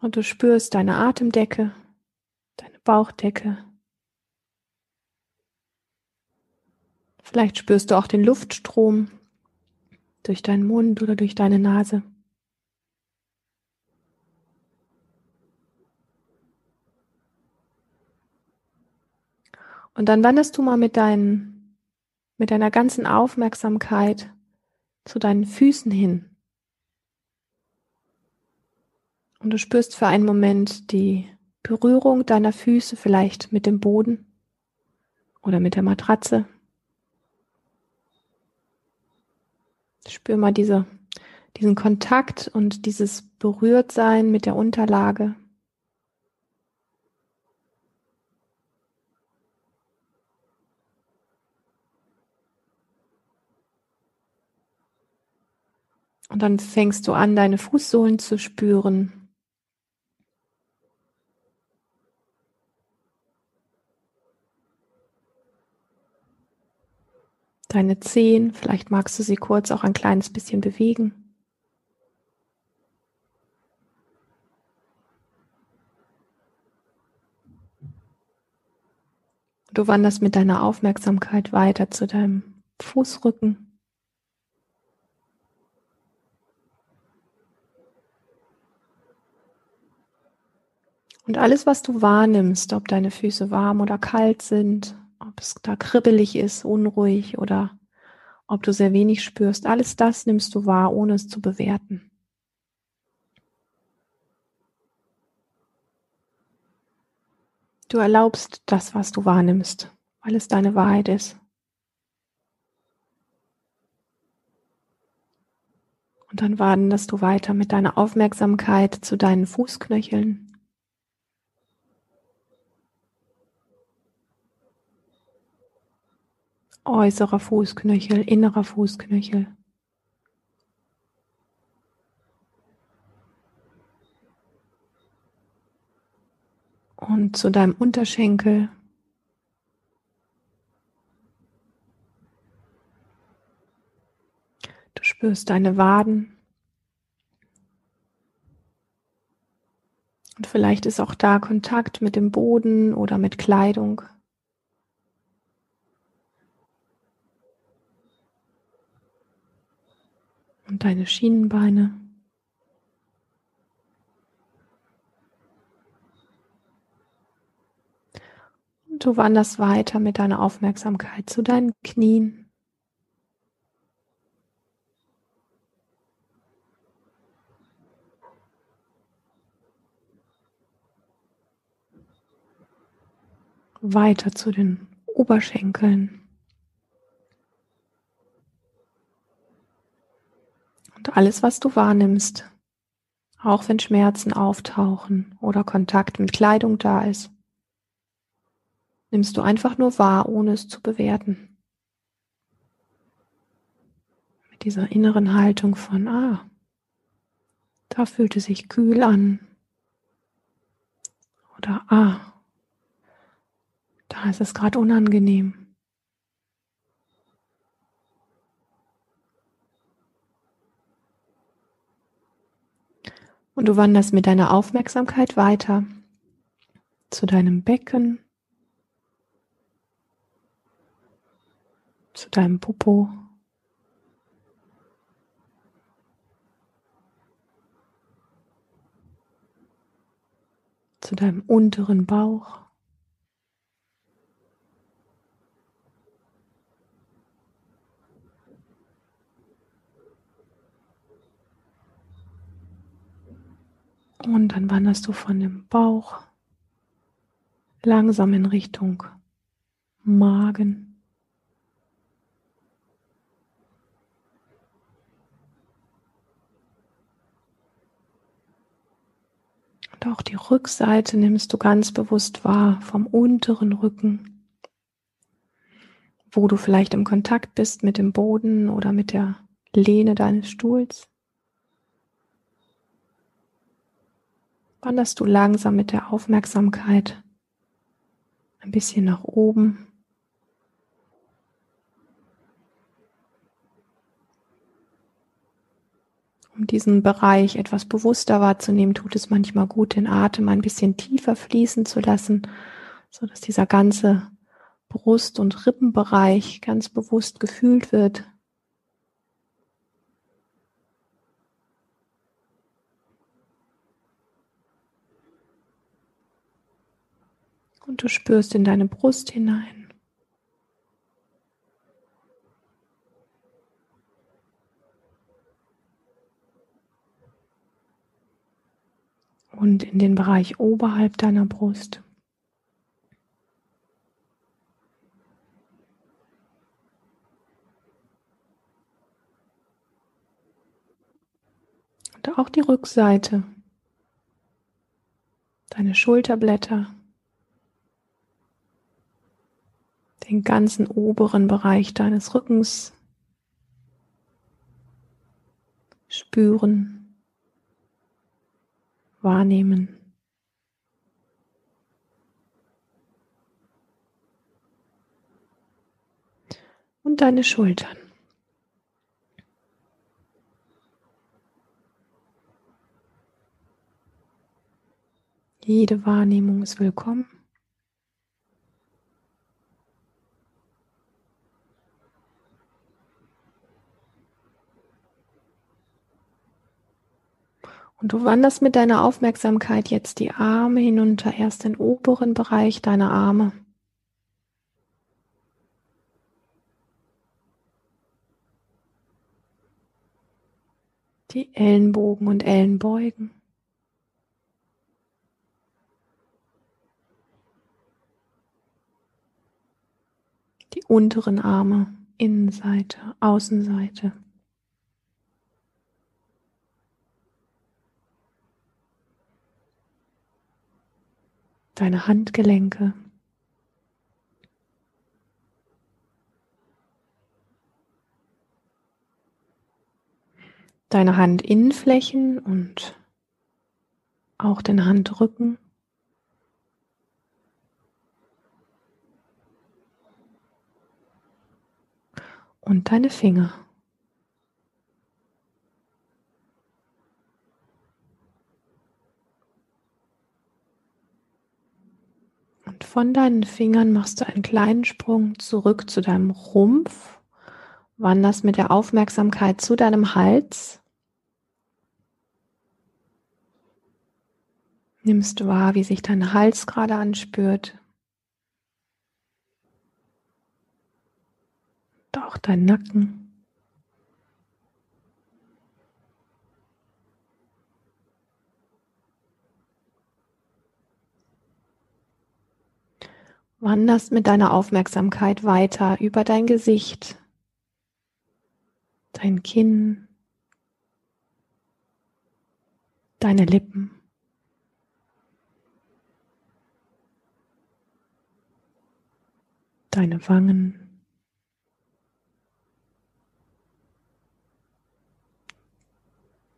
Und du spürst deine Atemdecke, deine Bauchdecke. Vielleicht spürst du auch den Luftstrom durch deinen Mund oder durch deine Nase. Und dann wanderst du mal mit deinen mit deiner ganzen Aufmerksamkeit zu deinen Füßen hin. Und du spürst für einen Moment die Berührung deiner Füße vielleicht mit dem Boden oder mit der Matratze. Spür mal diese, diesen Kontakt und dieses Berührtsein mit der Unterlage. Dann fängst du an, deine Fußsohlen zu spüren. Deine Zehen, vielleicht magst du sie kurz auch ein kleines bisschen bewegen. Du wanderst mit deiner Aufmerksamkeit weiter zu deinem Fußrücken. Und alles, was du wahrnimmst, ob deine Füße warm oder kalt sind, ob es da kribbelig ist, unruhig oder ob du sehr wenig spürst, alles das nimmst du wahr, ohne es zu bewerten. Du erlaubst das, was du wahrnimmst, weil es deine Wahrheit ist. Und dann wanderst du weiter mit deiner Aufmerksamkeit zu deinen Fußknöcheln. Äußerer Fußknöchel, innerer Fußknöchel. Und zu deinem Unterschenkel. Du spürst deine Waden. Und vielleicht ist auch da Kontakt mit dem Boden oder mit Kleidung. Und deine Schienenbeine. Und du wanderst weiter mit deiner Aufmerksamkeit zu deinen Knien. Weiter zu den Oberschenkeln. Alles, was du wahrnimmst, auch wenn Schmerzen auftauchen oder Kontakt mit Kleidung da ist, nimmst du einfach nur wahr, ohne es zu bewerten. Mit dieser inneren Haltung von, ah, da fühlt es sich kühl an. Oder, ah, da ist es gerade unangenehm. Und du wanderst mit deiner Aufmerksamkeit weiter zu deinem Becken, zu deinem Popo. zu deinem unteren Bauch. Und dann wanderst du von dem Bauch langsam in Richtung Magen. Und auch die Rückseite nimmst du ganz bewusst wahr vom unteren Rücken, wo du vielleicht im Kontakt bist mit dem Boden oder mit der Lehne deines Stuhls. Wanderst du langsam mit der Aufmerksamkeit ein bisschen nach oben Um diesen Bereich etwas bewusster wahrzunehmen, tut es manchmal gut, den Atem ein bisschen tiefer fließen zu lassen, so dass dieser ganze Brust- und Rippenbereich ganz bewusst gefühlt wird. Und du spürst in deine Brust hinein. und in den Bereich oberhalb deiner Brust. Und auch die Rückseite, deine Schulterblätter, den ganzen oberen Bereich deines Rückens spüren wahrnehmen. Und deine Schultern. Jede Wahrnehmung ist willkommen. Und du wanderst mit deiner Aufmerksamkeit jetzt die Arme hinunter, erst den oberen Bereich deiner Arme. Die Ellenbogen und Ellenbeugen. Die unteren Arme, Innenseite, Außenseite. Deine Handgelenke. Deine Handinnenflächen und auch den Handrücken. Und deine Finger. Von deinen Fingern machst du einen kleinen Sprung zurück zu deinem Rumpf, wanderst mit der Aufmerksamkeit zu deinem Hals, nimmst wahr, wie sich dein Hals gerade anspürt. Und auch dein Nacken. Wanderst mit deiner Aufmerksamkeit weiter über dein Gesicht, dein Kinn, deine Lippen. Deine Wangen.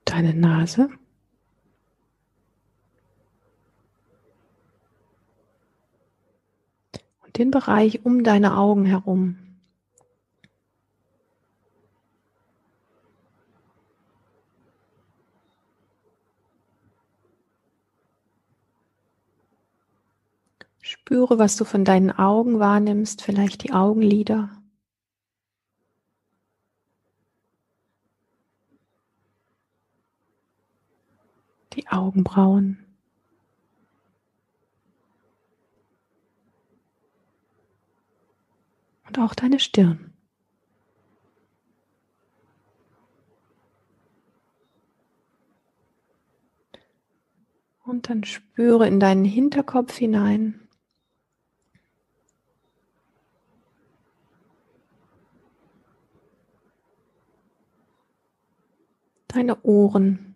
Deine Nase. den Bereich um deine Augen herum. Spüre, was du von deinen Augen wahrnimmst, vielleicht die Augenlider. Die Augenbrauen. Und auch deine Stirn. Und dann spüre in deinen Hinterkopf hinein. Deine Ohren.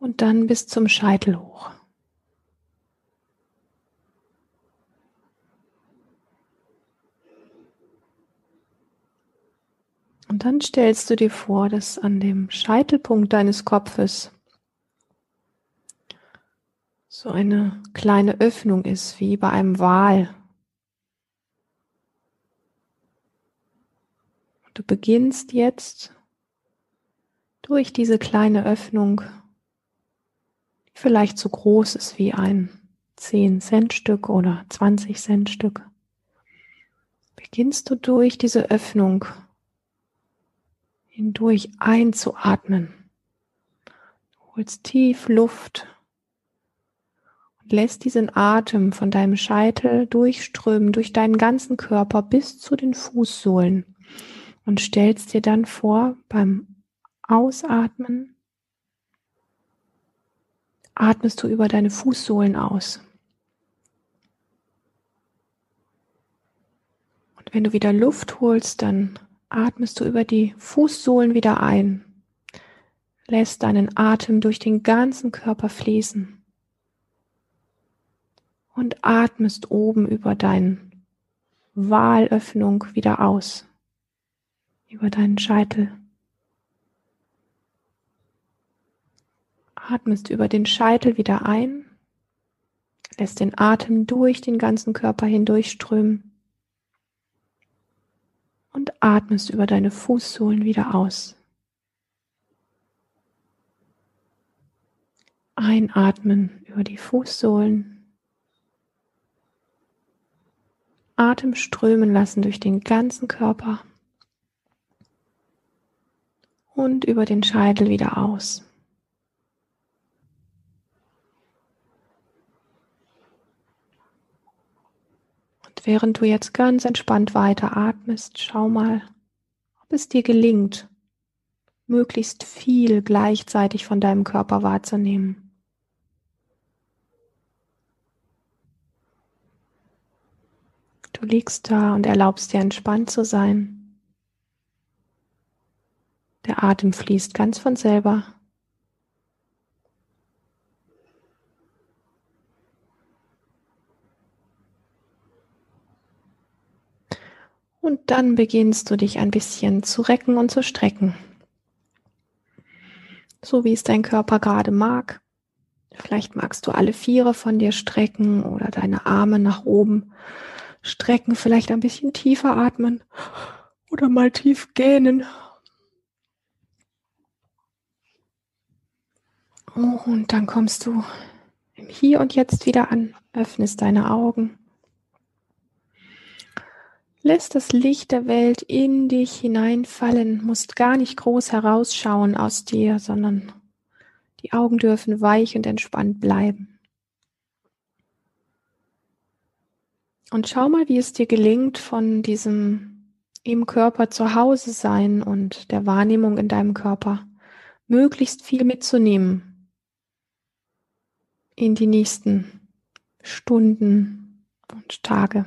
Und dann bis zum Scheitel hoch. Und dann stellst du dir vor, dass an dem Scheitelpunkt deines Kopfes so eine kleine Öffnung ist, wie bei einem Wal. Du beginnst jetzt durch diese kleine Öffnung, vielleicht so groß ist wie ein 10-Cent-Stück oder 20-Cent-Stück, beginnst du durch diese Öffnung hindurch einzuatmen. Du holst tief Luft und lässt diesen Atem von deinem Scheitel durchströmen, durch deinen ganzen Körper bis zu den Fußsohlen und stellst dir dann vor, beim Ausatmen atmest du über deine Fußsohlen aus. Und wenn du wieder Luft holst, dann atmest du über die Fußsohlen wieder ein, lässt deinen Atem durch den ganzen Körper fließen und atmest oben über deine Wahlöffnung wieder aus, über deinen Scheitel. Atmest über den Scheitel wieder ein, lässt den Atem durch den ganzen Körper hindurchströmen und atmest über deine Fußsohlen wieder aus. Einatmen über die Fußsohlen. Atem strömen lassen durch den ganzen Körper und über den Scheitel wieder aus. Während du jetzt ganz entspannt weiter atmest, schau mal, ob es dir gelingt, möglichst viel gleichzeitig von deinem Körper wahrzunehmen. Du liegst da und erlaubst dir entspannt zu sein. Der Atem fließt ganz von selber. Und dann beginnst du dich ein bisschen zu recken und zu strecken. So wie es dein Körper gerade mag. Vielleicht magst du alle Viere von dir strecken oder deine Arme nach oben strecken, vielleicht ein bisschen tiefer atmen oder mal tief gähnen. Und dann kommst du im Hier und Jetzt wieder an, öffnest deine Augen Lässt das Licht der Welt in dich hineinfallen, musst gar nicht groß herausschauen aus dir, sondern die Augen dürfen weich und entspannt bleiben. Und schau mal, wie es dir gelingt, von diesem im Körper zu Hause sein und der Wahrnehmung in deinem Körper möglichst viel mitzunehmen in die nächsten Stunden und Tage.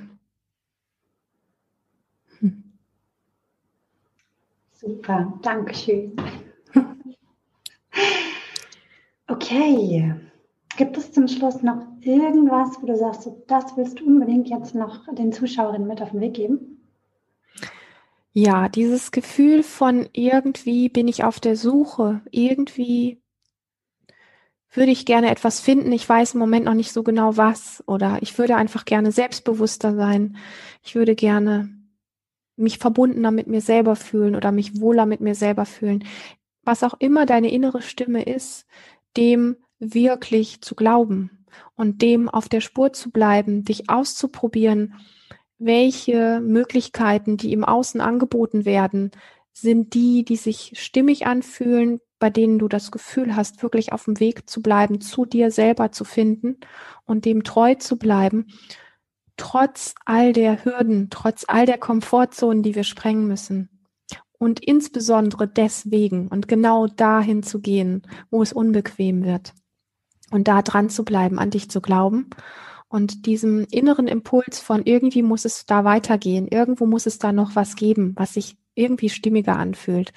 Super, Dankeschön. Okay, gibt es zum Schluss noch irgendwas, wo du sagst, das willst du unbedingt jetzt noch den Zuschauerinnen mit auf den Weg geben? Ja, dieses Gefühl von irgendwie bin ich auf der Suche, irgendwie würde ich gerne etwas finden, ich weiß im Moment noch nicht so genau was oder ich würde einfach gerne selbstbewusster sein, ich würde gerne mich verbundener mit mir selber fühlen oder mich wohler mit mir selber fühlen. was auch immer deine innere Stimme ist, dem wirklich zu glauben und dem auf der Spur zu bleiben, dich auszuprobieren, welche Möglichkeiten, die im Außen angeboten werden, sind die, die sich stimmig anfühlen, bei denen du das Gefühl hast, wirklich auf dem Weg zu bleiben, zu dir selber zu finden und dem treu zu bleiben, trotz all der Hürden, trotz all der Komfortzonen, die wir sprengen müssen. Und insbesondere deswegen und genau dahin zu gehen, wo es unbequem wird. Und da dran zu bleiben, an dich zu glauben und diesem inneren Impuls von irgendwie muss es da weitergehen, irgendwo muss es da noch was geben, was sich irgendwie stimmiger anfühlt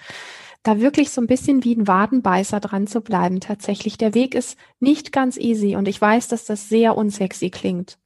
da wirklich so ein bisschen wie ein Wadenbeißer dran zu bleiben. Tatsächlich, der Weg ist nicht ganz easy und ich weiß, dass das sehr unsexy klingt.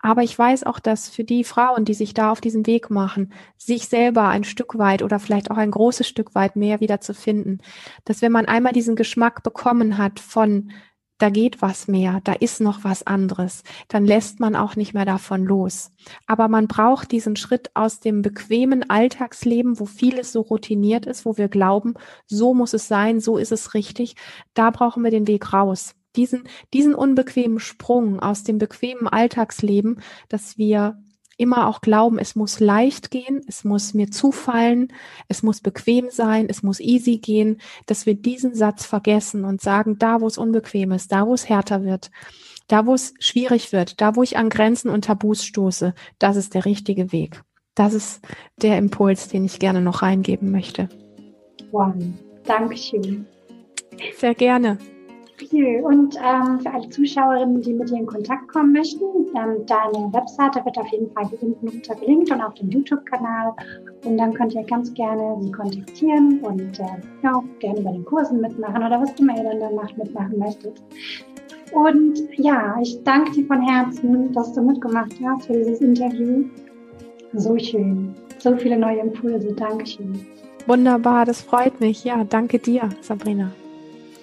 Aber ich weiß auch, dass für die Frauen, die sich da auf diesen Weg machen, sich selber ein Stück weit oder vielleicht auch ein großes Stück weit mehr wieder zu finden, dass wenn man einmal diesen Geschmack bekommen hat von da geht was mehr, da ist noch was anderes, dann lässt man auch nicht mehr davon los. Aber man braucht diesen Schritt aus dem bequemen Alltagsleben, wo vieles so routiniert ist, wo wir glauben, so muss es sein, so ist es richtig. Da brauchen wir den Weg raus. Diesen, diesen unbequemen Sprung aus dem bequemen Alltagsleben, dass wir immer auch glauben, es muss leicht gehen, es muss mir zufallen, es muss bequem sein, es muss easy gehen, dass wir diesen Satz vergessen und sagen, da wo es unbequem ist, da wo es härter wird, da wo es schwierig wird, da wo ich an Grenzen und Tabus stoße, das ist der richtige Weg. Das ist der Impuls, den ich gerne noch reingeben möchte. Wow, Dankeschön. Sehr gerne. Und ähm, für alle Zuschauerinnen, die mit dir in Kontakt kommen möchten, ähm, deine Webseite wird auf jeden Fall hier unten unter verlinkt und auf dem YouTube-Kanal. Und dann könnt ihr ganz gerne sie kontaktieren und äh, ja, gerne bei den Kursen mitmachen oder was immer ihr dann danach mitmachen möchtet. Und ja, ich danke dir von Herzen, dass du mitgemacht hast für dieses Interview. So schön. So viele neue Impulse. Dankeschön. Wunderbar, das freut mich. Ja, danke dir, Sabrina.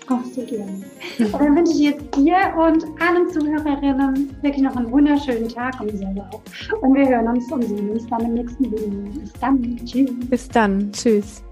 Gerne. Und dann wünsche ich jetzt dir und allen Zuhörerinnen wirklich noch einen wunderschönen Tag und selber auch. Und wir hören uns und sehen uns dann im nächsten Video. Bis dann. Tschüss. Bis dann. Tschüss.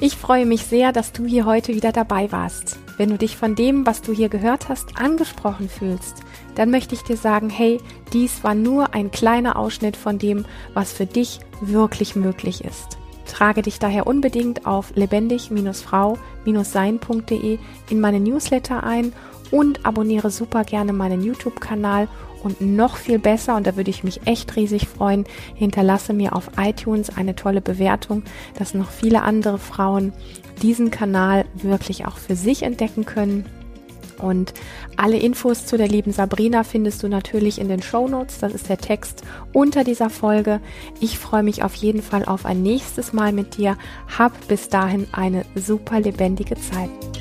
Ich freue mich sehr, dass du hier heute wieder dabei warst. Wenn du dich von dem, was du hier gehört hast, angesprochen fühlst, dann möchte ich dir sagen, hey, dies war nur ein kleiner Ausschnitt von dem, was für dich wirklich möglich ist. Trage dich daher unbedingt auf lebendig-frau-sein.de in meine Newsletter ein und abonniere super gerne meinen YouTube-Kanal und noch viel besser, und da würde ich mich echt riesig freuen, hinterlasse mir auf iTunes eine tolle Bewertung, dass noch viele andere Frauen diesen Kanal wirklich auch für sich entdecken können und alle Infos zu der lieben Sabrina findest du natürlich in den Show Notes. Das ist der Text unter dieser Folge. Ich freue mich auf jeden Fall auf ein nächstes Mal mit dir. Hab bis dahin eine super lebendige Zeit.